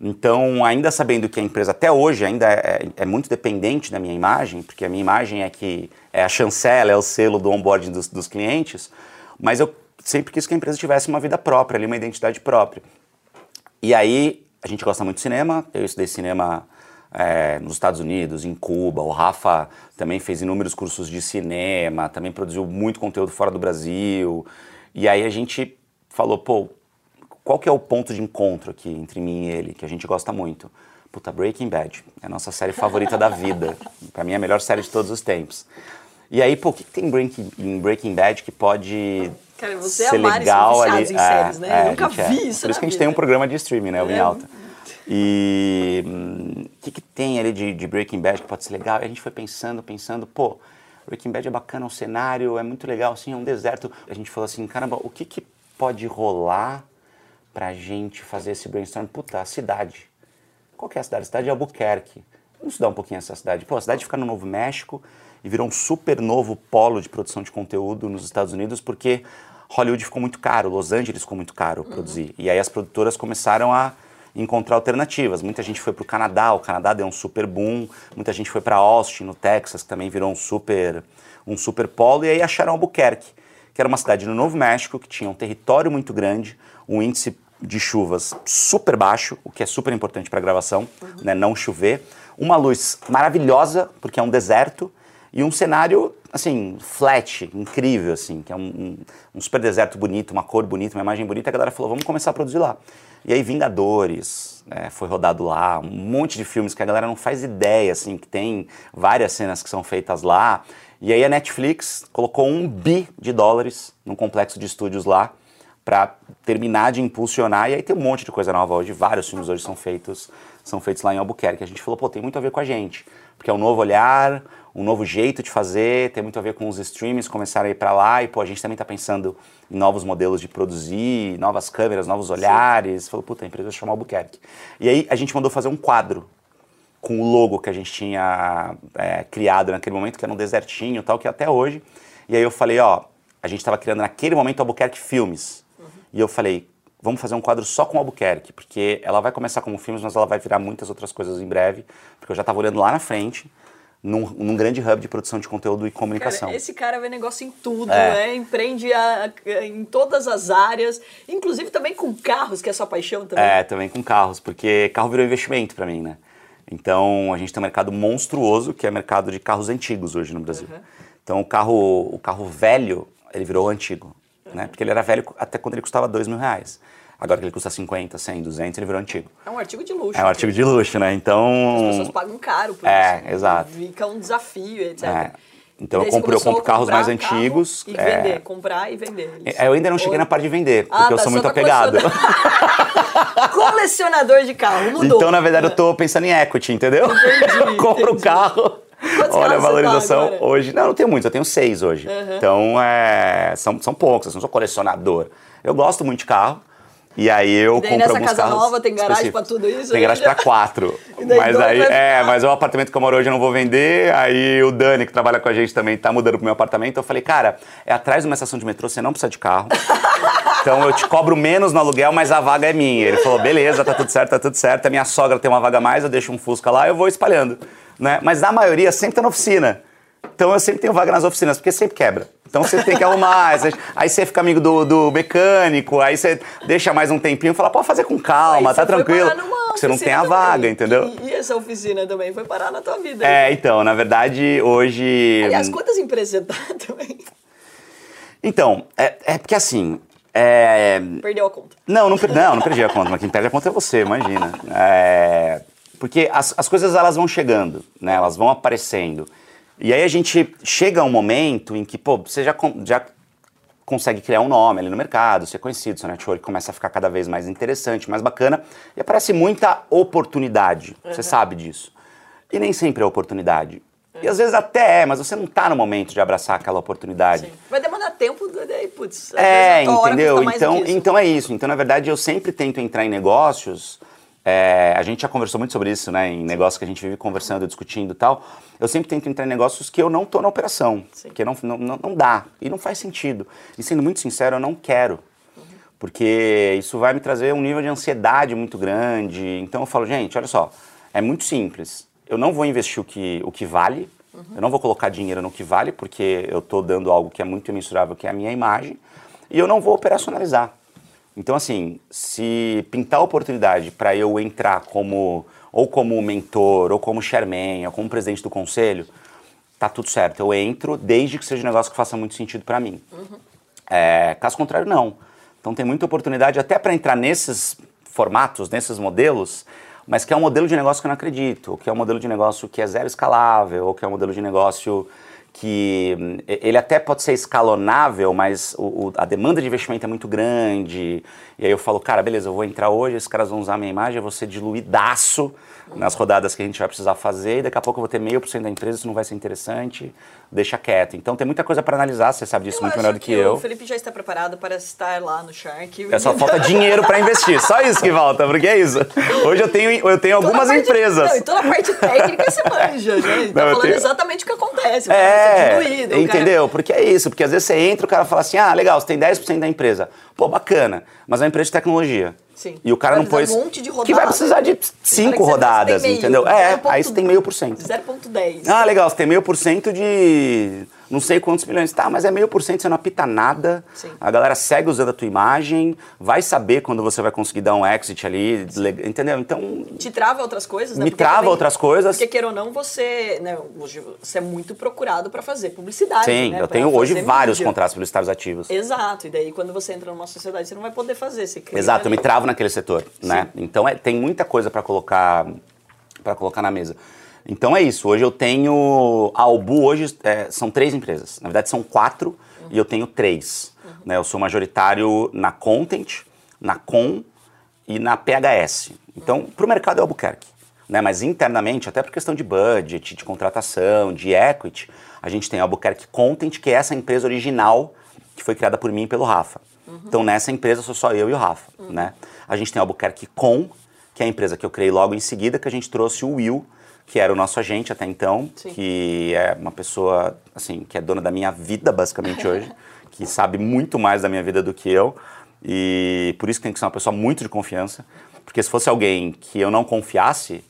Então, ainda sabendo que a empresa até hoje ainda é, é, muito dependente da minha imagem, porque a minha imagem é que é a chancela, é o selo do onboarding dos, dos clientes, mas eu sempre quis que a empresa tivesse uma vida própria, ali, uma identidade própria. E aí, a gente gosta muito de cinema, eu estudei cinema é, nos Estados Unidos, em Cuba, o Rafa também fez inúmeros cursos de cinema, também produziu muito conteúdo fora do Brasil. E aí a gente falou, pô, qual que é o ponto de encontro aqui entre mim e ele, que a gente gosta muito? Puta, Breaking Bad, é a nossa série favorita da vida. Pra mim é a melhor série de todos os tempos. E aí, pô, o que, que tem em Breaking Bad que pode Cara, você ser é legal ali. em séries, né? É, eu nunca é. vi isso. Por isso que a gente vida. tem um programa de streaming, né? O Em É. Alta. E o hum, que, que tem ali de, de Breaking Bad que pode ser legal? E a gente foi pensando, pensando, pô, Breaking Bad é bacana, o cenário é muito legal, assim, é um deserto. A gente falou assim, caramba, o que, que pode rolar pra gente fazer esse brainstorm? Puta, a cidade. Qual que é a cidade? A cidade é Albuquerque. Vamos estudar um pouquinho essa cidade. Pô, a cidade fica no Novo México e virou um super novo polo de produção de conteúdo nos Estados Unidos porque Hollywood ficou muito caro, Los Angeles ficou muito caro produzir. E aí as produtoras começaram a encontrar alternativas. Muita gente foi para o Canadá, o Canadá deu um super boom. Muita gente foi para Austin, no Texas, que também virou um super, um super polo. E aí acharam Albuquerque, que era uma cidade no Novo México, que tinha um território muito grande, um índice de chuvas super baixo, o que é super importante para gravação, né, não chover. Uma luz maravilhosa, porque é um deserto, e um cenário, assim, flat, incrível, assim, que é um, um, super deserto bonito, uma cor bonita, uma imagem bonita. A galera falou, vamos começar a produzir lá. E aí Vingadores né, foi rodado lá, um monte de filmes que a galera não faz ideia, assim, que tem várias cenas que são feitas lá. E aí a Netflix colocou um bi de dólares num complexo de estúdios lá para terminar de impulsionar. E aí tem um monte de coisa nova hoje, vários filmes hoje são feitos, são feitos lá em Albuquerque. A gente falou, pô, tem muito a ver com a gente, porque é um novo olhar, um novo jeito de fazer, tem muito a ver com os streams começarem a ir para lá e pô, a gente também está pensando em novos modelos de produzir, novas câmeras, novos olhares. Falou, puta, a empresa vai chamar Albuquerque. E aí a gente mandou fazer um quadro com o logo que a gente tinha é, criado naquele momento, que era um desertinho e tal, que até hoje. E aí eu falei, ó, a gente estava criando naquele momento Albuquerque Filmes. Uhum. E eu falei, vamos fazer um quadro só com Albuquerque, porque ela vai começar como filmes, mas ela vai virar muitas outras coisas em breve, porque eu já estava olhando lá na frente, num, num, grande hub de produção de conteúdo e comunicação. Cara, esse cara vê negócio em tudo, É. né? Empreende a- a- em todas as áreas, inclusive também com carros, que é sua paixão também. É, também com carros, porque carro virou investimento para mim, né? Então a gente tem um mercado monstruoso, que é o mercado de carros antigos hoje no Brasil. Então o carro, o carro velho, ele virou antigo, né? Porque ele era velho até quando ele custava dois mil reais. Agora que ele custa 50, 100, 200, ele virou antigo. É um artigo de luxo. É um artigo de luxo, né? Então. As pessoas pagam caro por É, isso. exato. Fica um desafio, etc. É. Então eu compro, eu compro carros mais carro antigos. E é, vender, comprar e vender. eles. é, Eu ainda não cheguei Ou- na parte de vender, porque Ah, eu tá, sou muito tá apegado. Colecionador de carro, mudou. Então, na verdade, eu tô pensando em equity, entendeu? Entendi, eu compro o entendi. carro. Quantos Olha a tá valorização agora? hoje. Não, eu não tenho muitos, eu tenho seis hoje. Então, é, são, são poucos, eu não sou colecionador. Eu gosto muito de carro. E aí eu E daí compro nessa casa nova tem garagem pra tudo isso Tem garagem pra quatro. Mas aí, é, mas o apartamento que eu moro hoje eu não vou vender. Aí o Dani, que trabalha com a gente também, tá mudando pro meu apartamento. Eu falei, cara, é atrás de uma estação de metrô, você não precisa de carro. Então eu te cobro menos no aluguel, mas a vaga é minha. Ele falou, beleza, tá tudo certo, tá tudo certo. A minha sogra tem uma vaga a mais, eu deixo um Fusca lá, eu vou espalhando. Né? Mas na maioria sempre tá na oficina. Então eu sempre tenho vaga nas oficinas, porque sempre quebra. Então você tem que arrumar. aí você- fica amigo do, do mecânico, aí você deixa mais um tempinho e fala, pode fazer com calma, Aí tá tranquilo. você não tem a vaga, também. entendeu? E, e essa oficina também foi parar na tua vida. É, então, na verdade, hoje. Aliás, quantas empresas você tá também? Então, é, é porque assim. é, Perdeu a conta. Não, não, per- não, não perdi a conta, mas quem perde a conta é você, imagina. É, porque as, as coisas elas vão chegando, né? Elas vão aparecendo. E aí a gente chega a um momento em que, pô, você já, já consegue criar um nome ali no mercado, ser conhecido, seu network começa a ficar cada vez mais interessante, mais bacana, e aparece muita oportunidade. Você sabe disso. E nem sempre é oportunidade. E às vezes até é, mas você não tá no momento de abraçar aquela oportunidade. Vai demorar tempo, daí, putz. É, entendeu? Então, então é isso. Então, na verdade, eu sempre tento entrar em negócios. É, a gente já conversou muito sobre isso, né? Em negócios que a gente vive conversando, discutindo e tal. Eu sempre tento entrar em negócios que eu não tô na operação. Sim. Porque não, não, não dá. E não faz sentido. E sendo muito sincero, eu não quero. Porque isso vai me trazer um nível de ansiedade muito grande. Então eu falo, gente, olha só, é muito simples. Eu não vou investir o que, o que vale, eu não vou colocar dinheiro no que vale, porque eu estou dando algo que é muito imensurável, que é a minha imagem, e eu não vou operacionalizar. Então, assim, se pintar a oportunidade para eu entrar como ou como mentor, ou como chairman, ou como presidente do conselho, tá tudo certo. Eu entro desde que seja um negócio que faça muito sentido para mim. É, caso contrário, não. Então tem muita oportunidade até para entrar nesses formatos, nesses modelos, mas que é um modelo de negócio que eu não acredito, ou que é um modelo de negócio que é zero escalável, ou que é um modelo de negócio que hum, ele até pode ser escalonável, mas o- o- a demanda de investimento é muito grande. E aí eu falo, cara, beleza, eu vou entrar hoje, esses caras vão usar minha imagem, eu vou ser diluidaço nas rodadas que a gente vai precisar fazer, e daqui a pouco eu vou ter meio por cento da empresa, isso não vai ser interessante, deixa quieto. Então tem muita coisa para analisar, você sabe disso muito acho melhor do que, eu. O Felipe já está preparado para estar lá no Shark. É só falta dinheiro para investir, só isso que falta, porque é isso. Hoje eu tenho, eu tenho Toda algumas parte- empresas. Não, e toda a parte técnica você manja, né? Eu falando tenho- exatamente o que acontece. O É, diluído, o cara- entendeu? Porque é isso, porque às vezes você entra, o cara fala assim, ah, legal, você tem 10% da empresa. Pô, bacana, mas é uma empresa de tecnologia. Sim. E o cara Vai não pôs... um monte de Que vai precisar de cinco rodadas, entendeu? É, 0,1. aí você tem meio por cento. 0,10. Ah, legal, você tem meio por cento de não sei quantos milhões. Tá, mas é meio por cento, você não apita nada. Sim. A galera segue usando a tua imagem, vai saber quando você vai conseguir dar um exit ali, entendeu? Então, Te trava outras coisas, né? Me Porque trava também- outras coisas. Porque, queira ou não, você, né, hoje você é muito procurado para fazer publicidade. sim, né, eu tenho hoje vários mídia. contratos publicitários ativos. Exato, e daí quando você entra numa sociedade, você não vai poder fazer. Você Exato, eu me travo naquele setor, né? Então é, tem muita coisa para colocar para colocar na mesa. Então é isso. Hoje eu tenho a Albu hoje é, são três empresas. Na verdade são quatro e eu tenho três. Né? Eu sou majoritário na Content, na Com e na PHS. Então para o mercado é Albuquerque. Né? Mas internamente, até por questão de budget, de contratação, de equity, a gente tem a Albuquerque Content, que é essa empresa original que foi criada por mim e pelo Rafa. Então nessa empresa sou só eu e o Rafa, né? A gente tem a Albuquerque Com, que é a empresa que eu criei logo em seguida, que a gente trouxe o Will, que era o nosso agente até então, Sim. que é uma pessoa, assim, que é dona da minha vida basicamente hoje, que sabe muito mais da minha vida do que eu, e por isso que tem que ser uma pessoa muito de confiança, porque se fosse alguém que eu não confiasse,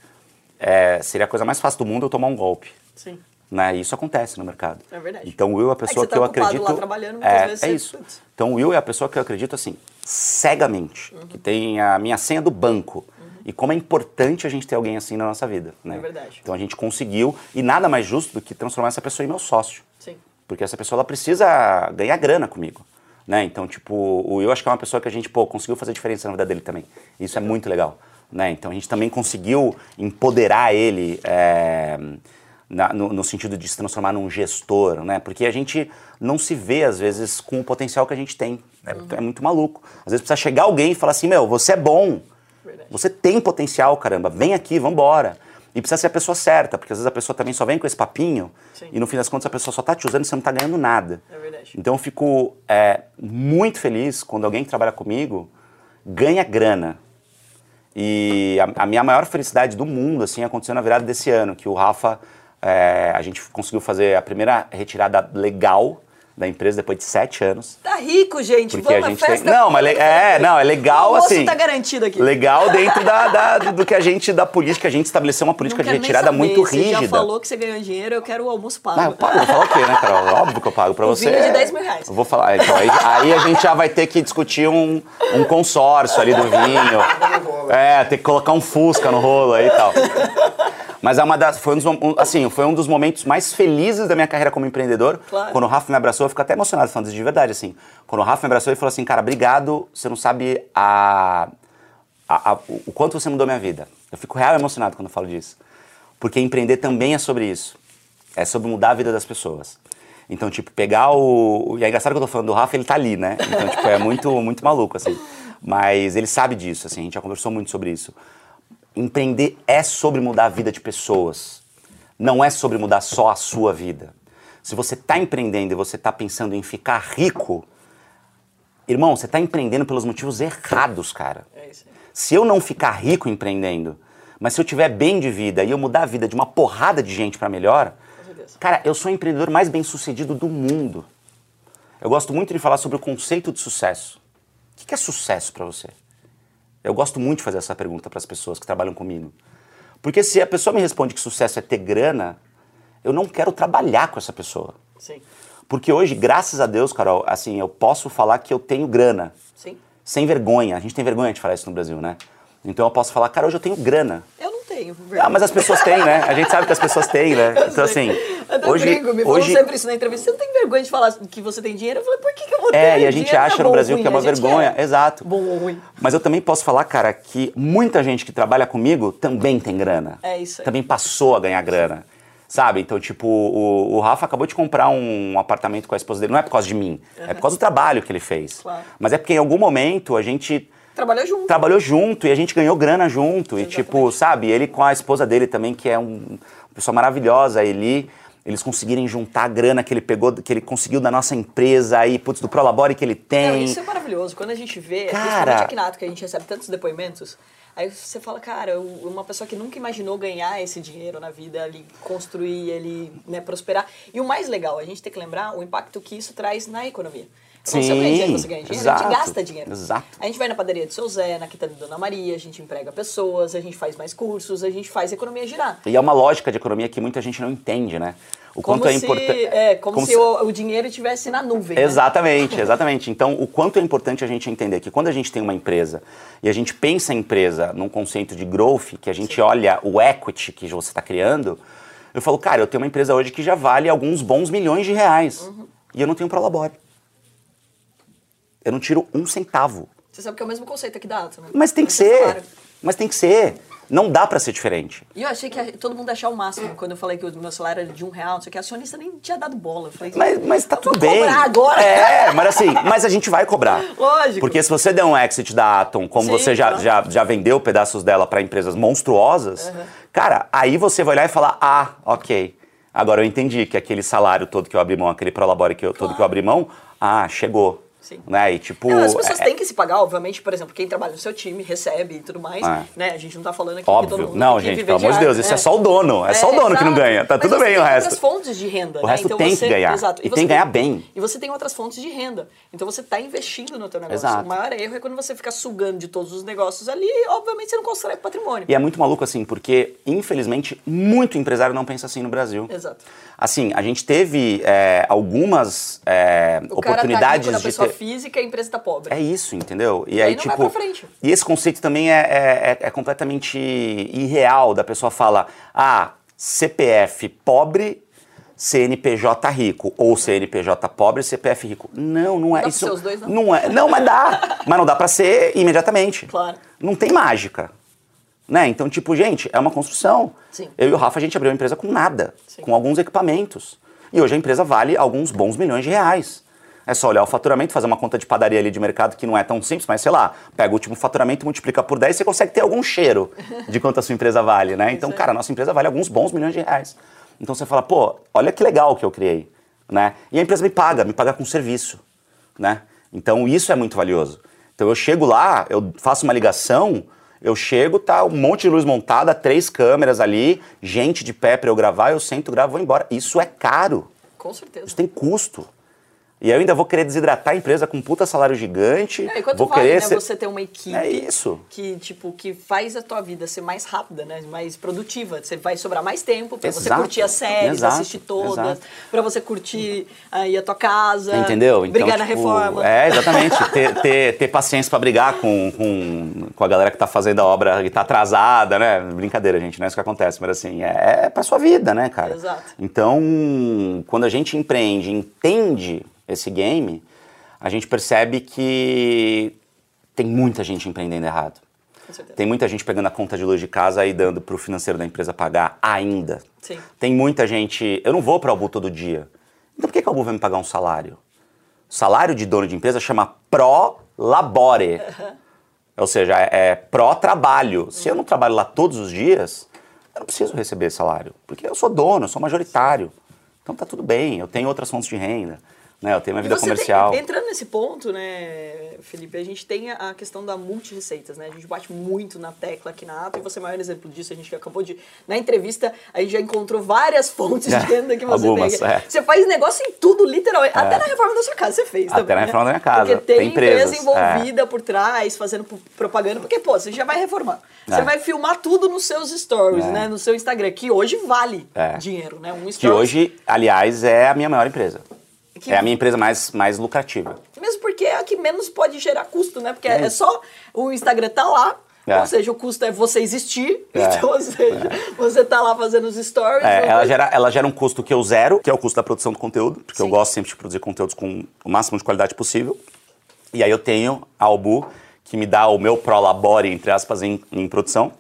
é, seria a coisa mais fácil do mundo eu tomar um golpe. Sim. Né? E isso acontece no mercado. É verdade. Então o Will é a É que pessoa tá que eu acredito. lá trabalhando, muitas é, vezes é isso. Então o Will é a pessoa que eu acredito assim, cegamente, Uhum. que tem a minha senha do banco. E como é importante a gente ter alguém assim na nossa vida. Né? É verdade. Então a gente conseguiu, e nada mais justo do que transformar essa pessoa em meu sócio. Sim. Porque essa pessoa ela precisa ganhar grana comigo. Né? Então, tipo, o Will acho que é uma pessoa que a gente, pô, conseguiu fazer diferença na vida dele também. Isso é muito legal. Né? Então a gente também conseguiu empoderar ele é, na, no, no, sentido de se transformar num gestor, né? Porque a gente não se vê, às vezes, com o potencial que a gente tem. Né? Uhum. É muito maluco. Às vezes precisa chegar alguém e falar assim, meu, você é bom. Verdade. Você tem potencial, caramba. Vem aqui, vambora. E precisa ser a pessoa certa, porque às vezes a pessoa também só vem com esse papinho Sim. e no fim das contas a pessoa só está te usando e você não está ganhando nada. É verdade. Então eu fico é, muito feliz quando alguém que trabalha comigo ganha grana. E a, a, minha maior felicidade do mundo assim aconteceu na virada desse ano, que o Rafa, é, a gente conseguiu fazer a primeira retirada legal da empresa depois de sete anos. Tá rico, gente. Porque Vamos a gente festa. Tem... Não, mas é, não, é legal o assim. tá garantido aqui. Legal dentro da, da, do que a gente da política, a gente estabeleceu uma política de retirada muito rígida. Você já falou que você ganhou dinheiro, eu quero o almoço pago. Não, eu pago, vou falar o quê, né, Carol? Óbvio que eu pago pra você. Vinho de 10 mil reais. Eu vou falar, então, aí, aí, a gente já vai ter que discutir um, um consórcio ali do vinho. É, ter que colocar um Fusca no rolo aí e tal. Mas é uma das, foi, um dos, assim, foi um dos momentos mais felizes da minha carreira como empreendedor. Claro. Quando o Rafa me abraçou, eu fico até emocionado falando isso de verdade, assim. Quando o Rafa me abraçou e falou assim, cara, obrigado, você não sabe a, a, a, o quanto você mudou minha vida. Eu fico real emocionado quando eu falo disso. Porque empreender também é sobre isso. É sobre mudar a vida das pessoas. Então, tipo, pegar o. E é engraçado que eu tô falando do Rafa, ele tá ali, né? Então, tipo, é muito, muito maluco, assim. Mas ele sabe disso, assim, a gente já conversou muito sobre isso. Empreender é sobre mudar a vida de pessoas. Não é sobre mudar só a sua vida. Se você está empreendendo e você está pensando em ficar rico, irmão, você está empreendendo pelos motivos errados, cara. É. Se eu não ficar rico empreendendo, mas se eu tiver bem de vida e eu mudar a vida de uma porrada de gente para melhor, cara, eu sou o empreendedor mais bem sucedido do mundo. Eu gosto muito de falar sobre o conceito de sucesso. O que é sucesso para você? Eu gosto muito de fazer essa pergunta para as pessoas que trabalham comigo. Porque se a pessoa me responde que sucesso é ter grana, eu não quero trabalhar com essa pessoa. Sim. Porque hoje, graças a Deus, Carol, assim, eu posso falar que eu tenho grana. Sim. Sem vergonha. A gente tem vergonha de falar isso no Brasil, né? Então eu posso falar, cara, hoje eu tenho grana. Eu tenho. Ah, mas as pessoas têm, né? A gente sabe que as pessoas têm, né? Então assim, eu hoje, brinco, me hoje sempre isso na entrevista. Você não tem vergonha de falar que você tem dinheiro? Eu falei, por que, que eu vou ter? É, e a gente acha é no Brasil ruim, que é uma vergonha, é. exato. Bom ou ruim. Mas eu também posso falar, cara, que muita gente que trabalha comigo também tem grana. É isso. Aí. Também passou a ganhar grana. Sabe? Então, tipo, o, o, Rafa acabou de comprar um apartamento com a esposa dele. Não é por causa de mim, uhum. é por causa do trabalho que ele fez. Claro. Mas é porque em algum momento a gente Trabalhou junto. Trabalhou junto e a gente ganhou grana junto. Exatamente. E tipo, sabe, ele com a esposa dele também, que é um, uma pessoa maravilhosa, a Eli, eles conseguirem juntar a grana que ele pegou, que ele conseguiu da nossa empresa aí, putz, do Prolabore que ele tem. Não, isso é maravilhoso. Quando a gente vê, cara... principalmente aqui na Ato, que a gente recebe tantos depoimentos, aí você fala, cara, uma pessoa que nunca imaginou ganhar esse dinheiro na vida, ali construir, ele né, prosperar. E o mais legal, a gente tem que lembrar o impacto que isso traz na economia. Sim, você ganha dinheiro, você ganha dinheiro, exato, a gente gasta dinheiro. Exato. A gente vai na padaria do seu Zé, na quitanda da Dona Maria, a gente emprega pessoas, a gente faz mais cursos, a gente faz a economia girar. E é uma lógica de economia que muita gente não entende, né? O como quanto é importante. É, como, como se, se... O, o, dinheiro estivesse na nuvem. Né? Exatamente, né? exatamente. Então, o quanto é importante a gente entender que quando a gente tem uma empresa e a gente pensa a empresa num conceito de growth, que a gente Sim. olha o equity que você está criando, eu falo, cara, eu tenho uma empresa hoje que já vale alguns bons milhões de reais. Uhum. E eu não tenho Prolabore. Eu não tiro um centavo. Você sabe que é o mesmo conceito aqui da Atos, né? Mas tem que ser. Mas tem que ser. Não dá para ser diferente. E eu achei que todo mundo achar o máximo quando eu falei que o meu salário era de um real, não sei o que, a acionista nem tinha dado bola. Eu falei, mas, mas tá tudo bem. cobrar agora. É, mas assim, mas a gente vai cobrar. Lógico. Porque se você der um exit da Atom, como Sim, você já, claro. já, já vendeu pedaços dela para empresas monstruosas, uhum. cara, aí você vai olhar e falar, ah, ok. Agora eu entendi que aquele salário todo que eu abri mão, aquele prolabore que eu, todo que eu abri mão, ah, chegou. Sim. Né? E, tipo, não, as pessoas é, têm que se pagar, obviamente, por exemplo, quem trabalha no seu time recebe e tudo mais, é. né? A gente não tá falando aqui Óbvio. que todo mundo Não, gente, pelo amor de Deus, isso é. é só o dono, é, só o dono que não ganha, tá Mas tudo bem o resto. outras fontes de renda, O né? resto então tem você, que ganhar, exato. e, e tem que ganhar bem. E você tem outras fontes de renda, então você tá investindo no teu negócio. Exato. O maior erro é quando você fica sugando de todos os negócios ali, obviamente você não constrói patrimônio. E é muito maluco assim, porque, infelizmente, muito empresário não pensa assim no Brasil. Exato. Assim, a gente teve é, algumas é, o oportunidades tá de ter... física e a empresa tá pobre. É isso, entendeu? E, e aí, aí tipo, e esse conceito também é, é, é, completamente irreal. Da pessoa fala, ah, CPF pobre, CNPJ rico ou CNPJ pobre, CPF rico. Não, não é Dá pra isso. ser os dois, não? é. Não, mas dá. mas não dá pra ser imediatamente. Claro. Não tem mágica. Né? Então, tipo, gente, é uma construção. Sim. Eu e o Rafa, a gente abriu uma empresa com nada, Sim. com alguns equipamentos. E hoje a empresa vale alguns bons milhões de reais. É só olhar o faturamento, fazer uma conta de padaria ali de mercado que não é tão simples, mas sei lá, pega o último faturamento, multiplica por 10, você consegue ter algum cheiro de quanto a sua empresa vale, né? Então, cara, a nossa empresa vale alguns bons milhões de reais. Então você fala, pô, olha que legal que eu criei, né? E a empresa me paga, me paga com serviço, né? Então isso é muito valioso. Então eu chego lá, eu faço uma ligação, eu chego, tá um monte de luz montada, três câmeras ali, gente de pé para eu gravar, eu sento, gravo, vou embora. Isso é caro. Com certeza. Isso tem custo. E eu ainda vou querer desidratar a empresa com um puta salário gigante. É, e quanto vou vale, querer né, ser- você ter uma equipe É isso. que, tipo, que faz a tua vida ser mais rápida, né? Mais produtiva. Você vai sobrar mais tempo pra você curtir as séries, exato, assistir todas, pra você curtir aí a tua casa. Entendeu? Então, brigar na tipo, reforma. É, exatamente. ter, ter, ter paciência pra brigar com, com, com a galera que tá fazendo a obra e tá atrasada, né? Brincadeira, gente, não é isso que acontece, mas assim, é, é pra sua vida, né, cara? Exato. Então, quando a gente empreende, entende esse game, a gente percebe que tem muita gente empreendendo errado. Tem muita gente pegando a conta de luz de casa e dando pro financeiro da empresa pagar ainda. Sim. Tem muita gente. Eu não vou para Albu todo dia. Então por que, que a Albu vai me pagar um salário? O salário de dono de empresa chama Pro Labore. Ou seja, é, é pró-trabalho. Se eu não trabalho lá todos os dias, eu não preciso receber salário. Porque eu sou dono, eu sou majoritário. Então tá tudo bem, eu tenho outras fontes de renda. Né? Eu tenho uma E vida você tem- comercial. entrando nesse ponto, né, Felipe, a gente tem a questão da multi-receitas, né? A gente bate muito na tecla aqui na Ato e você é o maior exemplo disso. A gente acabou de. Na entrevista, a gente já encontrou várias fontes de É, renda que você algumas, tem. é. Você faz negócio em tudo, literalmente. Até na reforma da sua casa você fez. Até também, na né? reforma da minha casa. Porque tem, Tem empresa envolvida por trás, fazendo propaganda. Porque, pô, você já vai reformar. Você É. vai filmar tudo nos seus stories, É. né? No seu Instagram, que hoje vale É. dinheiro, né? Um Que stories. hoje, aliás, é a minha maior empresa. Que- É a minha empresa mais, mais lucrativa. Mesmo porque é a que menos pode gerar custo, né? Porque é, É. só o Instagram tá lá, É. ou seja, o custo é você existir, É. então, ou seja, você tá lá fazendo os stories. É, ela, gera, ela gera um custo que eu zero, que é o custo da produção do conteúdo, porque eu Sim. gosto sempre de produzir conteúdos com o máximo de qualidade possível. E aí eu tenho a Albu, que me dá o meu prolabore, entre aspas, em, em produção.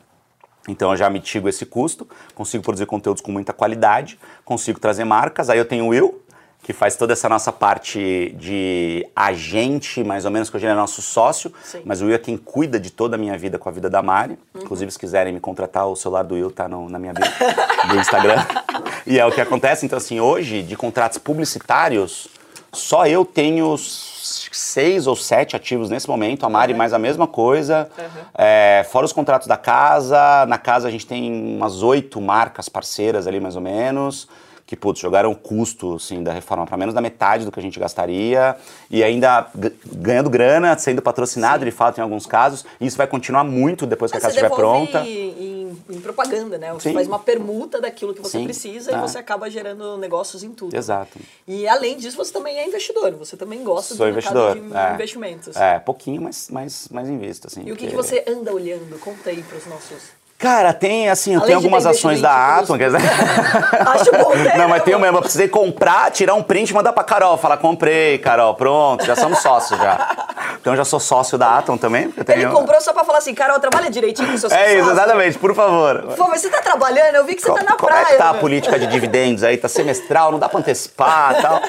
Então eu já mitigo esse custo, consigo produzir conteúdos com muita qualidade, consigo trazer marcas. Aí eu tenho o Will, que faz toda essa nossa parte de agente, mais ou menos, que hoje ele é nosso sócio, Sim. mas o Will é quem cuida de toda a minha vida com a vida da Mari. Inclusive, se quiserem me contratar, o celular do Will tá no- na minha vida, do Instagram. e é o que acontece. Então, assim, hoje, de contratos publicitários, só eu tenho seis ou sete ativos nesse momento, a Mari mais a mesma coisa. É, fora os contratos da casa, na casa a gente tem umas oito marcas parceiras ali, mais ou menos que, putz, jogaram o custo, assim, da reforma para menos da metade do que a gente gastaria e ainda ganhando grana, sendo patrocinado, de fato, em alguns casos. E isso vai continuar muito depois que a Mas casa você estiver pronta. Em, em propaganda, né? Você Sim. faz uma permuta daquilo que você Sim. precisa e É. você acaba gerando negócios em tudo. Exato. E além disso, você também é investidor. Você também gosta Sou do investidor. mercado de é. investimentos. É, pouquinho, mas, mas, mas invisto, assim. E o que, que você anda olhando? Conta aí pros nossos. Cara, tem, assim, Além ter algumas ações da Atom, quer dizer... Acho bom, né? Não, mas tem mesmo, eu precisei comprar, tirar um print e mandar pra Carol. Falar, comprei, Carol, pronto, já somos sócios já. Então eu já sou sócio da Atom também, porque tenho... Ele comprou só pra falar assim, Carol, trabalha direitinho com seus É isso, sócios. exatamente, por favor. Pô, mas você tá trabalhando, eu vi que você tá na Como praia. é que tá a meu. política de dividendos aí? Tá semestral, não dá pra antecipar e tal.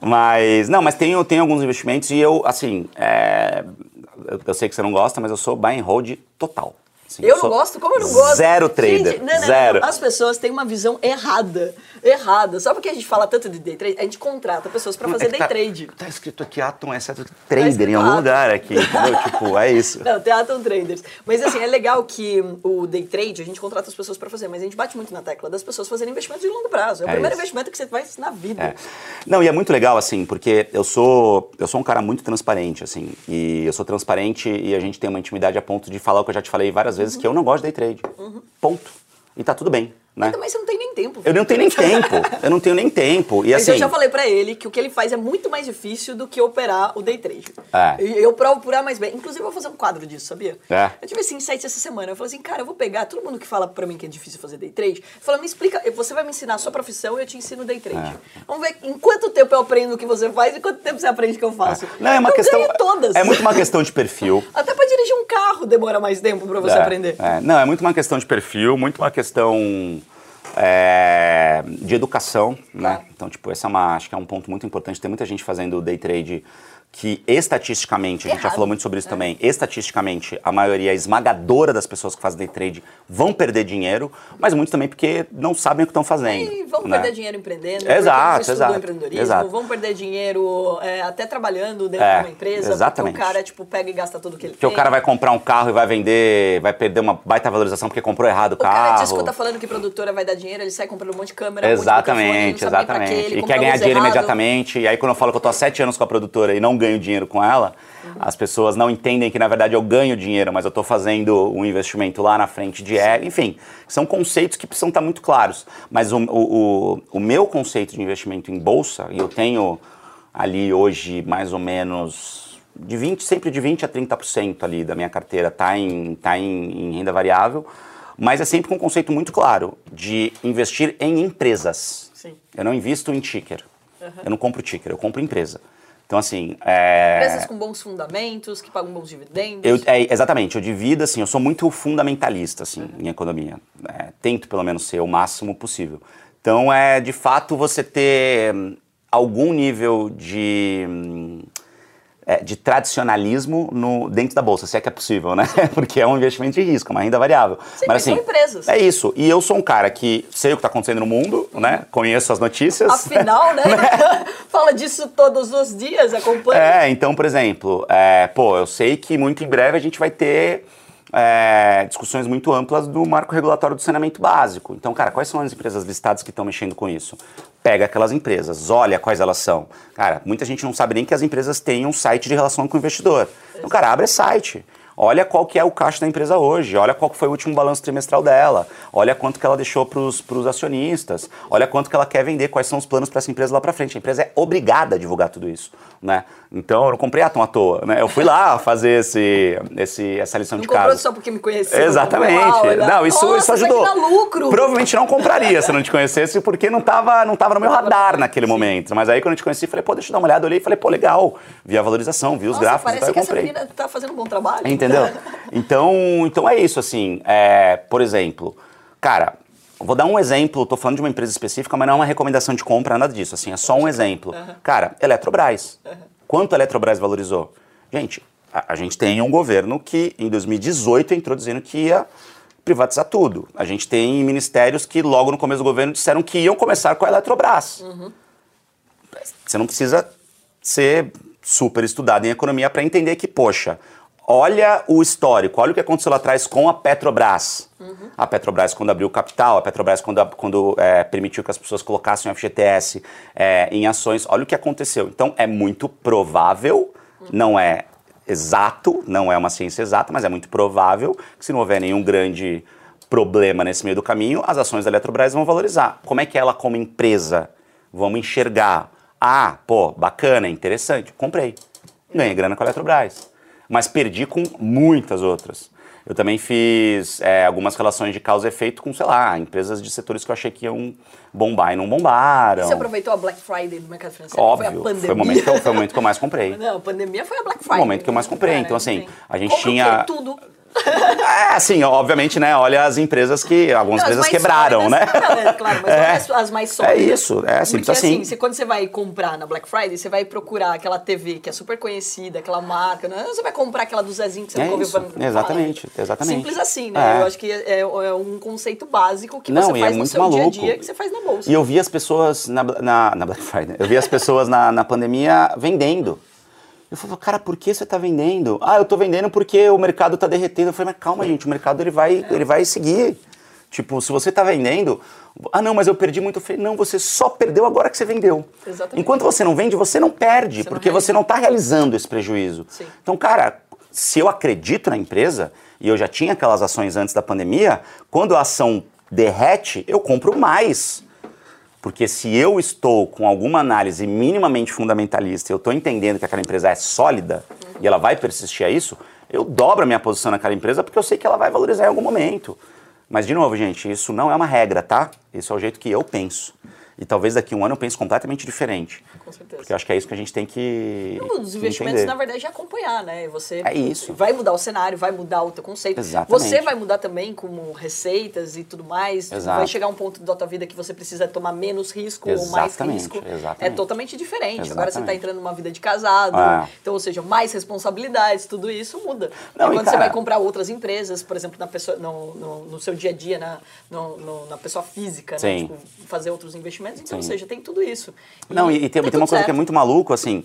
Mas, não, mas tenho, tenho alguns investimentos e eu, assim, é, eu, eu sei que você não gosta, mas eu sou buy and hold total. Assim, Eu não gosto? Como eu não gosto? Zero trader, Gente, não, não, zero. não. As pessoas têm uma visão errada. Errada. Só porque a gente fala tanto de day trade, a gente contrata pessoas pra fazer É que day tá, trade. Tá escrito aqui Atom Asset Trader escrito em algum Atom. lugar aqui, entendeu? tipo, é isso. Não, tem Atom Traders. Mas assim, é legal que o day trade, a gente contrata as pessoas pra fazer, mas a gente bate muito na tecla das pessoas fazerem investimentos de longo prazo. É o É primeiro isso. investimento que você faz na vida. É. Não, e é muito legal, assim, porque eu sou, eu sou um cara muito transparente, assim. E eu sou transparente e a gente tem uma intimidade a ponto de falar o que eu já te falei várias vezes, que eu não gosto de day trade. Ponto. E tá tudo bem. Né? Mas você não tem nem tempo. Eu não tenho nem tempo. Eu não tenho nem tempo. E Mas assim. eu já falei pra ele que o que ele faz é muito mais difícil do que operar o day trade. É. E Eu provo por A mais B. Inclusive, eu vou fazer um quadro disso, sabia? É. Eu tive esse insight essa semana. Eu falei assim, cara, eu vou pegar todo mundo que fala pra mim que é difícil fazer day trade. Fala, me explica, você vai me ensinar a sua profissão e eu te ensino day trade. É. Vamos ver em quanto tempo eu aprendo o que você faz e quanto tempo você aprende o que eu faço. Não, é uma eu questão. todas. É muito uma questão de perfil. Até pra dirigir um carro demora mais tempo pra você É, aprender. é. Não, é muito uma questão de perfil, muito uma questão é, de educação, né? Então, tipo, esse é uma, acho que é um ponto muito importante. Tem muita gente fazendo day trade que estatisticamente, a gente já falou muito sobre isso É. também, estatisticamente, a maioria esmagadora das pessoas que fazem day trade vão perder dinheiro, mas muitos também porque não sabem o que estão fazendo. E vão né? perder dinheiro empreendendo, Exato, porque exato, empreendedorismo, exato. vão perder dinheiro é, até trabalhando dentro É, de uma empresa, exatamente. porque o cara tipo, pega e gasta tudo que ele Porque tem. o cara vai comprar um carro e vai vender, vai perder uma baita valorização porque comprou errado o O cara carro. diz que tá falando que produtora vai dar dinheiro, ele sai comprando um monte de câmera, Exatamente, um monte de quê, exatamente. ele E quer ganhar dinheiro errado. imediatamente. E aí, quando eu falo que eu tô há sete anos com a produtora e não ganho dinheiro com ela, as pessoas não entendem que, na verdade, eu ganho dinheiro, mas eu tô fazendo um investimento lá na frente de ela. Enfim, são conceitos que precisam estar muito claros. Mas o, o, o, meu conceito de investimento em bolsa, e eu tenho ali hoje mais ou menos de 20, sempre de 20 a 30% ali da minha carteira tá em, tá em, em renda variável, mas é sempre com um conceito muito claro de investir em empresas. Sim. Eu não invisto em ticker. Eu não compro ticker, eu compro empresa. Então, assim. É... Empresas com bons fundamentos, que pagam bons dividendos. Eu, é, exatamente, eu divido assim, eu sou muito fundamentalista assim, em economia. É, tento pelo menos ser o máximo possível. Então é de fato você ter hum, algum nível de, hum, é, de tradicionalismo no, dentro da bolsa, se é que é possível, né? Porque é um investimento de risco, uma renda variável. Sim, mas são empresas. É isso. E eu sou um cara que sei o que está acontecendo no mundo, né? Conheço as notícias. Afinal, né? Fala disso todos os dias, acompanha. É, então, por exemplo, é, pô, eu sei que muito em breve a gente vai ter é, discussões muito amplas do marco regulatório do saneamento básico. Então, cara, quais são as empresas listadas que estão mexendo com isso? Pega aquelas empresas, olha quais elas são. Cara, muita gente não sabe nem que as empresas têm um site de relação com o investidor. Então, cara, abre site. Olha qual que é o caixa da empresa hoje, olha qual foi o último balanço trimestral dela, olha quanto que ela deixou para os acionistas, olha quanto que ela quer vender, quais são os planos para essa empresa lá para frente. A empresa é obrigada a divulgar tudo isso, né? Então eu não comprei Atom à toa, né? Eu fui lá fazer esse, esse, essa lição Não de comprou casa. só porque me conheceu. Exatamente. olha. não, isso, Nossa, isso ajudou. Lucro. Provavelmente não compraria se não te conhecesse, porque não tava, não tava no meu radar naquele momento. Mas aí quando eu te conheci, falei, pô, deixa eu dar uma olhada, olhei e falei, pô, legal. Vi a valorização, vi os Nossa, gráficos, parece então eu que essa comprei. menina tá fazendo um bom trabalho. Entendeu? Então, então é isso, assim. é, por exemplo, cara, vou dar um exemplo, tô falando de uma empresa específica, mas não é uma recomendação de compra, nada disso, assim, é só um exemplo. Cara, Eletrobras. Quanto a Eletrobras valorizou? Gente, a, a gente tem um governo que em 2018 entrou dizendo que ia privatizar tudo. A gente tem ministérios que logo no começo do governo disseram que iam começar com a Eletrobras. Você não precisa ser super estudado em economia para entender que, poxa, olha o histórico, olha o que aconteceu lá atrás com a Petrobras. A Petrobras quando abriu o capital, a Petrobras quando, quando é, permitiu que as pessoas colocassem o FGTS é, em ações, olha o que aconteceu. Então é muito provável, não é exato, não é uma ciência exata, mas é muito provável que se não houver nenhum grande problema nesse meio do caminho, as ações da Eletrobras vão valorizar. Como é que ela, como empresa, vamos enxergar? Ah, pô, bacana, interessante, comprei. Ganhei grana com a Eletrobras. Mas perdi com muitas outras. Eu também fiz é, algumas relações de causa e efeito com, sei lá, empresas de setores que eu achei que iam bombar e não bombaram. Você aproveitou a Black Friday do mercado financeiro? Óbvio, Foi a pandemia. foi o, momento que eu, foi o momento que eu mais comprei. Não, a pandemia foi a Black Foi Friday. o momento que eu mais comprei. Cara, Então, assim, a gente Compra tinha. tudo. É, assim, obviamente, né? Olha as empresas que. Algumas Não, as empresas quebraram, né? Não, é claro, mas É. as, as mais sólidas. É isso, é simples Porque, assim. você- quando você vai comprar na Black Friday, você vai procurar aquela TV que é super conhecida, aquela marca, não é? Você vai comprar aquela do Zezinho que você É nunca ouviu isso, falar. exatamente, exatamente. Simples assim, né? É. Eu acho que é, é um conceito básico que Não, você é faz no muito seu maluco. dia a dia, que você faz na bolsa. E eu vi as pessoas na, na, na Black Friday, eu vi as pessoas na, na pandemia vendendo. Eu falei, cara, por que você está vendendo? Ah, eu estou vendendo porque o mercado está derretendo. Eu falei, mas calma, gente, o mercado ele vai, ele vai seguir. Tipo, se você está vendendo, ah, não, mas eu perdi muito. Eu falei, não, você só perdeu agora que você vendeu. Exatamente. Enquanto você não vende, você não perde, Você não porque realiza. você não está realizando esse prejuízo. Sim. Então, cara, se eu acredito na empresa, e eu já tinha aquelas ações antes da pandemia, quando a ação derrete, eu compro mais. Porque se eu estou com alguma análise minimamente fundamentalista, eu estou entendendo que aquela empresa é sólida e ela vai persistir a isso, eu dobro a minha posição naquela empresa porque eu sei que ela vai valorizar em algum momento. Mas, de novo, gente, isso não é uma regra, tá? Isso é o jeito que eu penso. E talvez daqui a um ano eu pense completamente diferente. Certeza. Porque eu acho que é isso que a gente tem que. Que investimentos, entender. na verdade, é acompanhar, né? Você É isso. vai mudar o cenário, vai mudar o teu conceito. Exatamente. Você vai mudar também como receitas e tudo mais. Exato. Vai chegar um ponto da tua vida que você precisa tomar menos risco ou mais Exatamente, risco. exatamente. É totalmente diferente. Agora você está Exatamente. entrando numa vida de casado, É. então, ou seja, mais responsabilidades, tudo isso muda. Não, e quando você cara- vai comprar outras empresas, por exemplo, na pessoa, no, no, no seu dia a dia, na, no- no- na pessoa física, né? Tipo, fazer outros investimentos, então, ou Sim. seja, tem tudo isso. Não, e, e tem, tem uma coisa que é muito maluco, assim.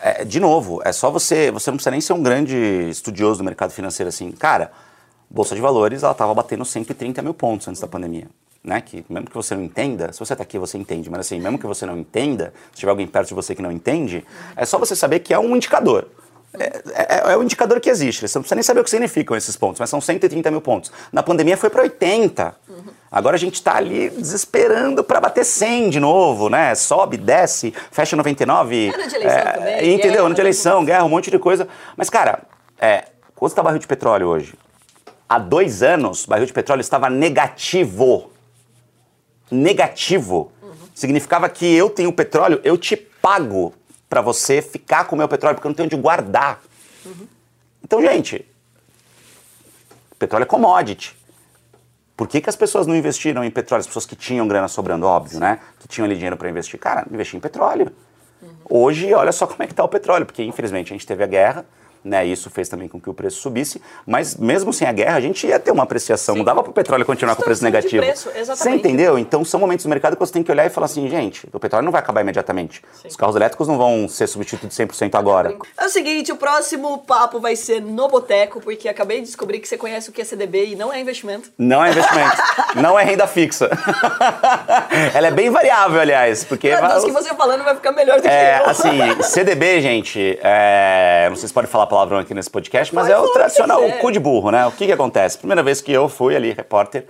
é, de novo, é só você. Você não precisa nem ser um grande estudioso do mercado financeiro assim. Cara, Bolsa de Valores, ela estava batendo 130 mil pontos antes da pandemia. Né? Que mesmo que você não entenda, se você está aqui, você entende, mas assim, mesmo que você não entenda, se tiver alguém perto de você que não entende, é só você saber que é um indicador. É, é, é o indicador que existe. Você não precisa nem saber o que significam esses pontos, mas são 130 mil pontos. Na pandemia foi para 80. Agora a gente está ali desesperando para bater 100 de novo, né? Sobe, desce, fecha 99. Ano de eleição também, Entendeu? guerra, ano de eleição, guerra, um monte de coisa. Mas, cara, é, quanto está o barril de petróleo hoje? Há dois anos, o barril de petróleo estava negativo. Negativo. Significava que eu tenho petróleo, eu te pago para você ficar com o meu petróleo, porque eu não tenho onde guardar. Então, gente, petróleo é commodity. Por que, que as pessoas não investiram em petróleo? As pessoas que tinham grana sobrando, óbvio, né? Que tinham ali dinheiro para investir. Cara, investir em petróleo. Hoje, olha só como é que está o petróleo, porque infelizmente a gente teve a guerra, né? Isso fez também com que o preço subisse, mas mesmo sem a guerra a gente ia ter uma apreciação. Não dava para o petróleo continuar com o preço negativo. preço. Você entendeu? Então são momentos do mercado que você tem que olhar e falar assim, gente, o petróleo não vai acabar imediatamente. Os carros elétricos não vão ser substituídos 100% agora. É o seguinte, o próximo papo vai ser no Boteco, porque acabei de descobrir que você conhece o que é CDB e não é investimento. Não é investimento, não é renda fixa. Ela é bem variável, aliás, porque Meu Deus, que você falando vai ficar melhor do É, que eu. assim, CDB, gente, é, não sei se pode falar palavrão aqui nesse podcast, mas Pode é o o tradicional quiser. cu de burro, né? O que que acontece? Primeira vez que eu fui ali, repórter,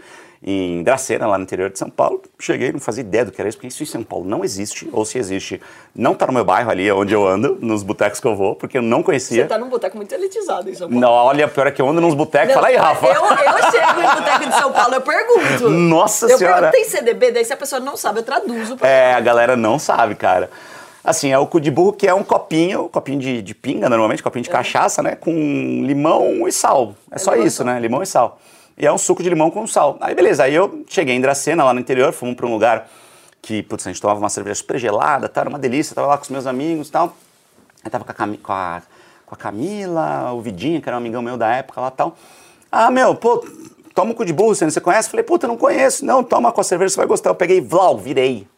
em Dracena, lá no interior de São Paulo, cheguei, não fazia ideia do que era isso, porque isso em São Paulo não existe, ou se existe, não tá no meu bairro ali, onde eu ando, nos botecos que eu vou, porque eu não conhecia. Você tá num boteco muito elitizado em São Paulo. Não, olha, pior é que eu ando nos botecos, fala aí, Rafa. Eu, eu chego em boteco de São Paulo, eu pergunto. Nossa eu Senhora. pergunto, tem CDB? Daí se a pessoa não sabe, eu traduzo pra É, a galera não sabe, cara. Assim, é o cu de burro que é um copinho, copinho de, de pinga, normalmente, copinho de cachaça, né? Com limão e sal. É, só limão e isso, sal. né? Limão e sal. E é um suco de limão com sal. Aí, beleza. Aí eu cheguei em Dracena, lá no interior, fomos pra um lugar que, putz, a gente tomava uma cerveja super gelada, tá? Era uma delícia. Tava lá com os meus amigos e tal. Aí tava com a, Cami- com a, com a Camila, o Vidinha, que era um amigão meu da época lá e tal. Ah, meu, pô, toma o cu de burro, você, você conhece? Falei, puta, não conheço. Não, toma com a cerveja, você vai gostar. Eu peguei, vlau, virei.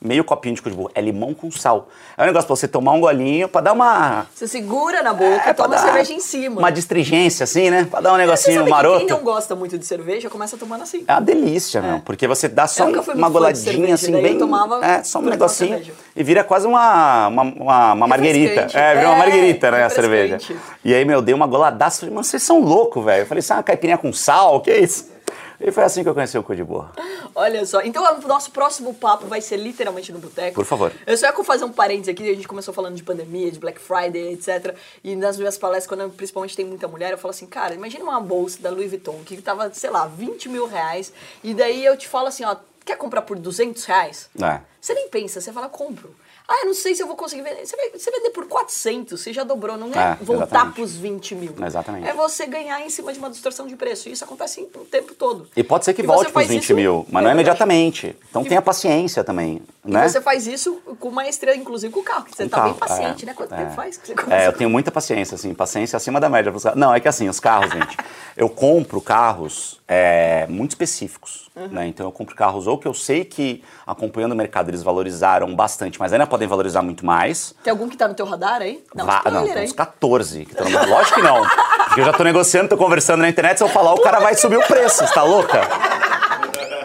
Meio copinho de burro. É limão com sal. É um negócio pra você tomar um golinho, pra dar uma... Você segura na boca, É, toma a dar cerveja em cima. Uma distringência, assim, né? Pra dar um Você negocinho que maroto. quem não gosta muito de cerveja, começa tomando assim. É uma delícia, meu. Porque você dá só uma goladinha, cerveja, assim, bem... tomava é, só um negocinho. E vira quase uma, uma, uma, uma marguerita. É, vira uma É, marguerita, né, a cerveja. E aí, meu, dei uma goladaça. Falei, mano, vocês são loucos, velho. Eu falei, isso é uma caipirinha com sal? Que isso? E foi assim que eu conheci o burro. Olha só. Então, o nosso próximo papo vai ser literalmente no boteco. Por favor. Eu só ia fazer um parênteses aqui. A gente começou falando de pandemia, de Black Friday, etc. E nas minhas palestras, quando eu, principalmente tem muita mulher, eu falo assim, cara, imagina uma bolsa da Louis Vuitton que tava, sei lá, 20 mil reais. E daí eu te falo assim, ó, quer comprar por 200 reais? É. Você nem pensa, você fala, compro. Ah, eu não sei se eu vou conseguir vender. Você você vender por 400, você já dobrou. Não é, É, voltar exatamente. pros 20 mil. Exatamente. É você ganhar em cima de uma distorção de preço. E isso acontece o tempo todo. E pode ser que E volte para os faz 20 isso- mil, mas não é imediatamente. Então E- tenha paciência também, E né? você faz isso com maestria, inclusive com o carro. que Você Com tá bem carro, paciente, é, né? Quanto é. tempo faz que você É, começa? eu tenho muita paciência, assim, paciência acima da média. Não, é que assim, os carros, gente, eu compro carros é, muito específicos, Uhum. né? Então eu compro carros ou que eu sei que, acompanhando o mercado, eles valorizaram bastante, mas ainda podem valorizar muito mais. Tem algum que tá no teu radar aí? Não, spoiler não, tem uns 14 que estão no Lógico que não. Porque eu já tô negociando, tô conversando na internet, se eu falar, o cara vai subir o preço, você tá louca?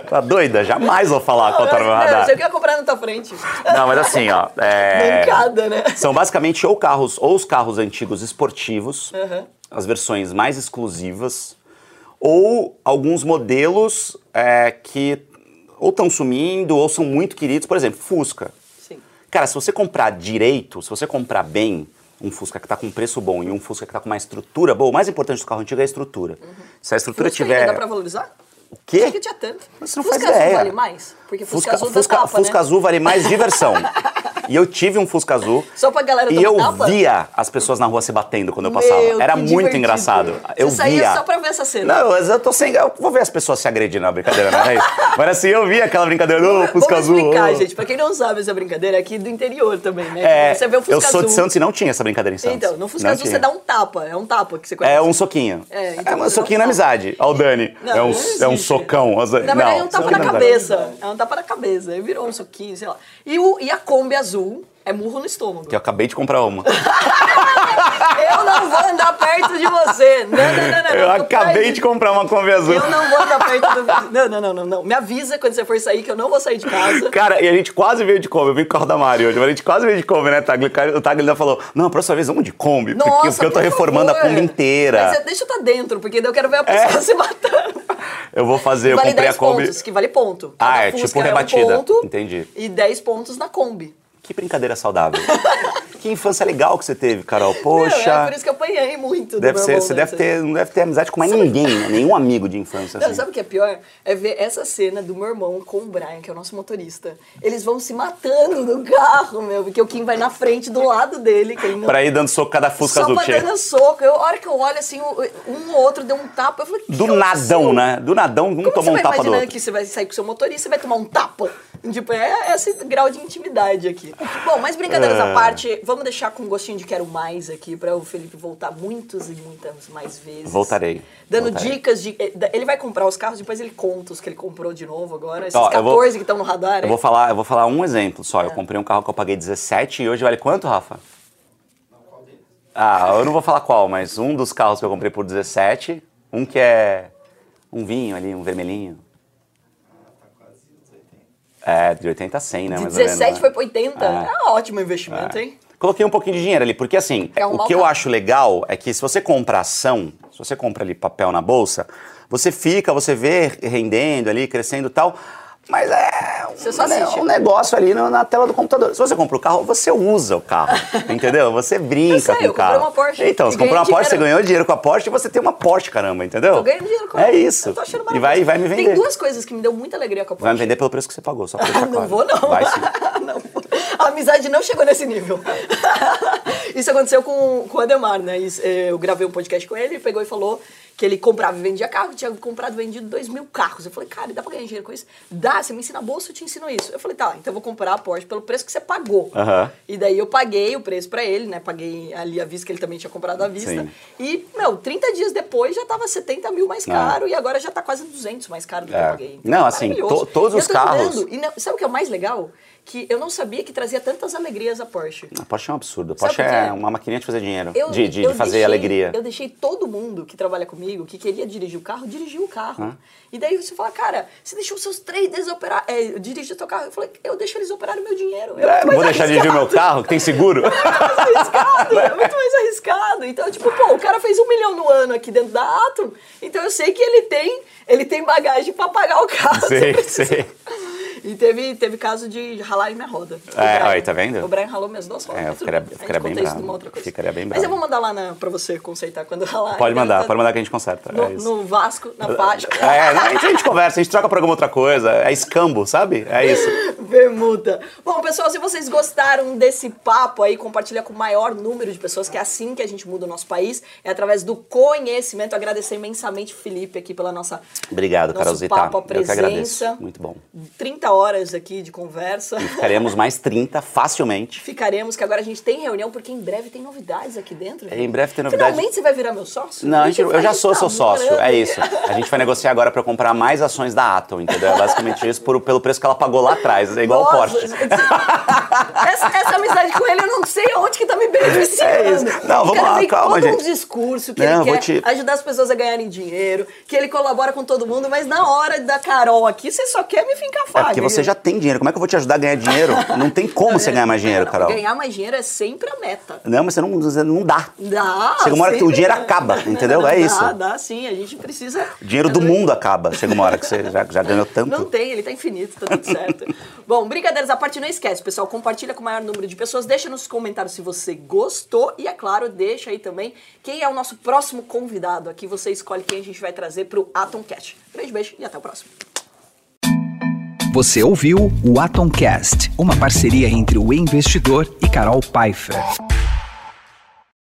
Tá doida? Jamais vou falar qual tá no meu Não, radar. Você quer comprar na tua frente. Não, mas assim, ó. é, Bancada, né? São basicamente ou carros, ou os carros antigos esportivos, Uhum. as versões mais exclusivas, ou alguns modelos é, que ou estão sumindo ou são muito queridos. Por exemplo, Fusca. Sim. Cara, se você comprar direito, se você comprar bem um Fusca que está com preço bom e um Fusca que está com uma estrutura boa, o mais importante do carro antigo é a estrutura. Se a estrutura Fusca tiver... ainda dá pra valorizar? O quê? Achei que tinha tanto. Você não Fusca faz ideia. vale mais? Porque Fusca, Fusca, azul Fusca, tapa, Fusca né? azul vale mais diversão. e eu tive um Fusca azul. Só pra galera E eu tapa? via as pessoas na rua se batendo quando eu passava. Meu, Era que muito divertido. engraçado. Eu Você saía via. só pra ver essa cena. Não, mas eu tô sem. Eu vou ver as pessoas se agredindo na brincadeira, não é isso? Mas assim, eu via aquela brincadeira, ô, Fusca Vamos azul. explicar, gente. Pra quem não sabe essa brincadeira, é aqui do interior também, né? É, você vê o Fusca eu sou azul. de Santos e não tinha essa brincadeira em Santos. Então, no Fusca Não azul tinha. você dá um tapa. É um tapa que você conhece. É um soquinho. É, então um você soquinho na um amizade. Ó, o Dani. Não, é, um, é um socão. Na verdade, não, é um tapa na cabeça. É um tapa na cabeça. Aí virou um soquinho, sei lá. E, o, e a Kombi azul é murro no estômago. Que eu acabei de comprar uma. Eu não vou andar perto de você. Não, não, não, não. eu acabei de comprar uma Kombi azul. Eu não vou andar perto do. Não, não, não, não, não. Me avisa quando você for sair que eu não vou sair de casa. Cara, e a gente quase veio de Kombi. Eu vim com o carro da Mari hoje, mas a gente quase veio de Kombi, né, Tagli? O Tagli ainda falou: Não, a próxima vez vamos de Kombi. porque, Nossa, porque eu tô por reformando favor. a Kombi inteira. Mas eu- deixa eu estar dentro, porque eu quero ver a pessoa É. se matando. Eu vou fazer, eu vale comprei 10 a Kombi. pontos, que vale ponto. Ah, Cada é Fusca tipo um rebatida. ponto Entendi. E 10 pontos na Kombi. Que brincadeira saudável. que infância legal que você teve, Carol. Poxa. Meu, é por isso que eu apanhei muito. do Deve ser, irmão você deve ter, não deve ter amizade com mais ninguém, né? nenhum amigo de infância. Não, assim. sabe o que é pior? É ver essa cena do meu irmão com o Brian, que é o nosso motorista. Eles vão se matando no carro, meu, porque o Kim vai na frente do lado dele. Que não... Pra ir dando soco cada Fusca Só azul pra que chega. dando soco. Eu, a hora que eu olho assim, um ou outro deu um tapa. Eu falei, que Do que nadão, né? Do nadão, um Como tomou você um vai tapa do imaginando outro. que você vai sair com o seu motorista e vai tomar um tapa? Tipo, é esse grau de intimidade aqui. Bom, mas brincadeiras É. à parte, vamos deixar com um gostinho de quero mais aqui para o Felipe voltar muitas e muitas mais vezes. Voltarei. Dando Voltarei. dicas de. eh, Ele vai comprar os carros, depois ele conta os que ele comprou de novo agora. Esses Ó, eu 14 vou- que estão no radar. Eu vou falar, eu vou falar um exemplo só. É. Eu comprei um carro que eu paguei 17 e hoje vale quanto, Rafa? Ah, eu não vou falar qual, mas um dos carros que eu comprei por 17, um que é um vinho ali, um vermelhinho. É, de 80 a 100, né? De mais ou menos, 17 né? foi pra 80. É. É um ótimo investimento, hein? Coloquei um pouquinho de dinheiro ali, porque assim, Quer arrumar o que eu acho legal é que se você compra ação, se você compra ali papel na bolsa, você fica, você vê rendendo ali, crescendo e tal, mas é Você só um, um negócio ali na, tela do computador. Se você compra o carro, você usa o carro, entendeu? Você brinca Eu sei, com eu o carro. uma Porsche Então, você comprou uma ganhei Porsche, você dinheiro. ganhou dinheiro com a Porsche e você tem uma Porsche, caramba, entendeu? Tô ganhando dinheiro com É ela. isso. Eu tô achando e vai, e vai me vender. Tem duas coisas que me deu muita alegria com a Porsche. Vai me vender pelo preço que você pagou, só pra deixar Não claro. vou, não. Vai sim. Não vou. A amizade não chegou nesse nível. Isso aconteceu com, com o Ademar, né? Isso, eh, Eu gravei um podcast com ele, ele pegou e falou que ele comprava e vendia carro, tinha comprado e vendido dois mil carros. Eu falei, cara, dá pra ganhar dinheiro com isso? Dá, você me ensina a bolsa, eu te ensino isso. Eu falei, tá, então eu vou comprar a Porsche pelo preço que você pagou. Aham. E daí eu paguei o preço pra ele, né? Paguei ali à vista, que ele também tinha comprado à vista. Sim. E, meu, 30 dias depois já tava 70 mil mais Ah. caro e agora já tá quase 200 mais caro do que É. eu paguei. Não, assim, maravilhoso. to- todos os carros- e não- sabe o que é o mais legal? Que eu não sabia que trazia tantas alegrias a Porsche. A Porsche é um absurdo. A Porsche é uma maquininha de fazer dinheiro, Eu- de, de, eu de fazer deixei- alegria. Eu deixei todo mundo que trabalha comigo, que queria dirigir o carro, dirigir o carro. E daí você fala, cara, você deixou seus três dedos operar, é, dirigir o teu carro. Eu falei, eu deixo eles operarem o meu dinheiro. É É, não vou deixar de dirigir o meu carro, que tem seguro. É muito mais arriscado, é muito mais arriscado. Então, tipo, pô, o cara fez um milhão no ano aqui dentro da Atom, então eu sei que ele tem, ele tem bagagem pra pagar o carro. sei, sei. E teve, teve caso de ralar em minha roda. É, Brian. aí, tá vendo? O Brian ralou minhas duas rodas. É, eu ficaria- bem. eu ficaria bem bravo. Ficaria bem Mas eu bravo. vou mandar lá na, pra você consertar quando ralar. Pode mandar, tá- pode mandar que a gente conserta. No, é isso. no Vasco, na página. É, a, gente, a gente conversa, a gente troca pra alguma outra coisa. É escambo, sabe? É isso. Bermuda. Bom, pessoal, se vocês gostaram desse papo aí, compartilha com o maior número de pessoas, que é assim que a gente muda o nosso país, é através do conhecimento. Agradecer imensamente o Felipe aqui pela nossa Obrigado, Carolzita. papo, a Eu que agradeço. presença. Muito bom. 30 horas aqui de conversa. Ficaremos mais 30 facilmente. Ficaremos, que agora a gente tem reunião, porque em breve tem novidades aqui dentro. Em breve tem novidade. Finalmente você vai virar meu sócio? Não, gente gente- eu já sou seu sócio, é isso. A gente vai negociar agora pra comprar mais ações da Atom, entendeu? É basicamente isso por- pelo preço que ela pagou lá atrás. É igual o Nossa, Porsche. essa, essa amizade com ele, eu não sei onde que tá me beneficiando. É isso. Não, O vamos lá, calma, todo um gente. discurso que Não, ele quer te- ajudar as pessoas a ganharem dinheiro, que ele colabora com todo mundo, mas na hora da Carol aqui, você só quer me fincar É faca. Porque você já tem dinheiro. Como é que eu vou te ajudar a ganhar dinheiro? Não tem como você ganhar mais dinheiro, Carol. Ganhar mais dinheiro é sempre a meta. Não, mas você não, você não dá. Dá. Chega uma hora que o dinheiro dá. acaba, entendeu? É Dá, isso. Dá, sim. A gente precisa. O dinheiro do mundo acaba. Chega uma hora que você já, já ganhou tanto. Não tem, ele tá infinito, tá tudo certo. Bom, brincadeiras à parte, não esquece, pessoal. Compartilha com o maior número de pessoas. Deixa nos comentários se você gostou. E, é claro, deixa aí também quem é o nosso próximo convidado. Aqui você escolhe quem a gente vai trazer pro Atom Cat. Grande beijo e até o próximo. Você ouviu o Atomcast, uma parceria entre o investidor e Carol Pfeiffer.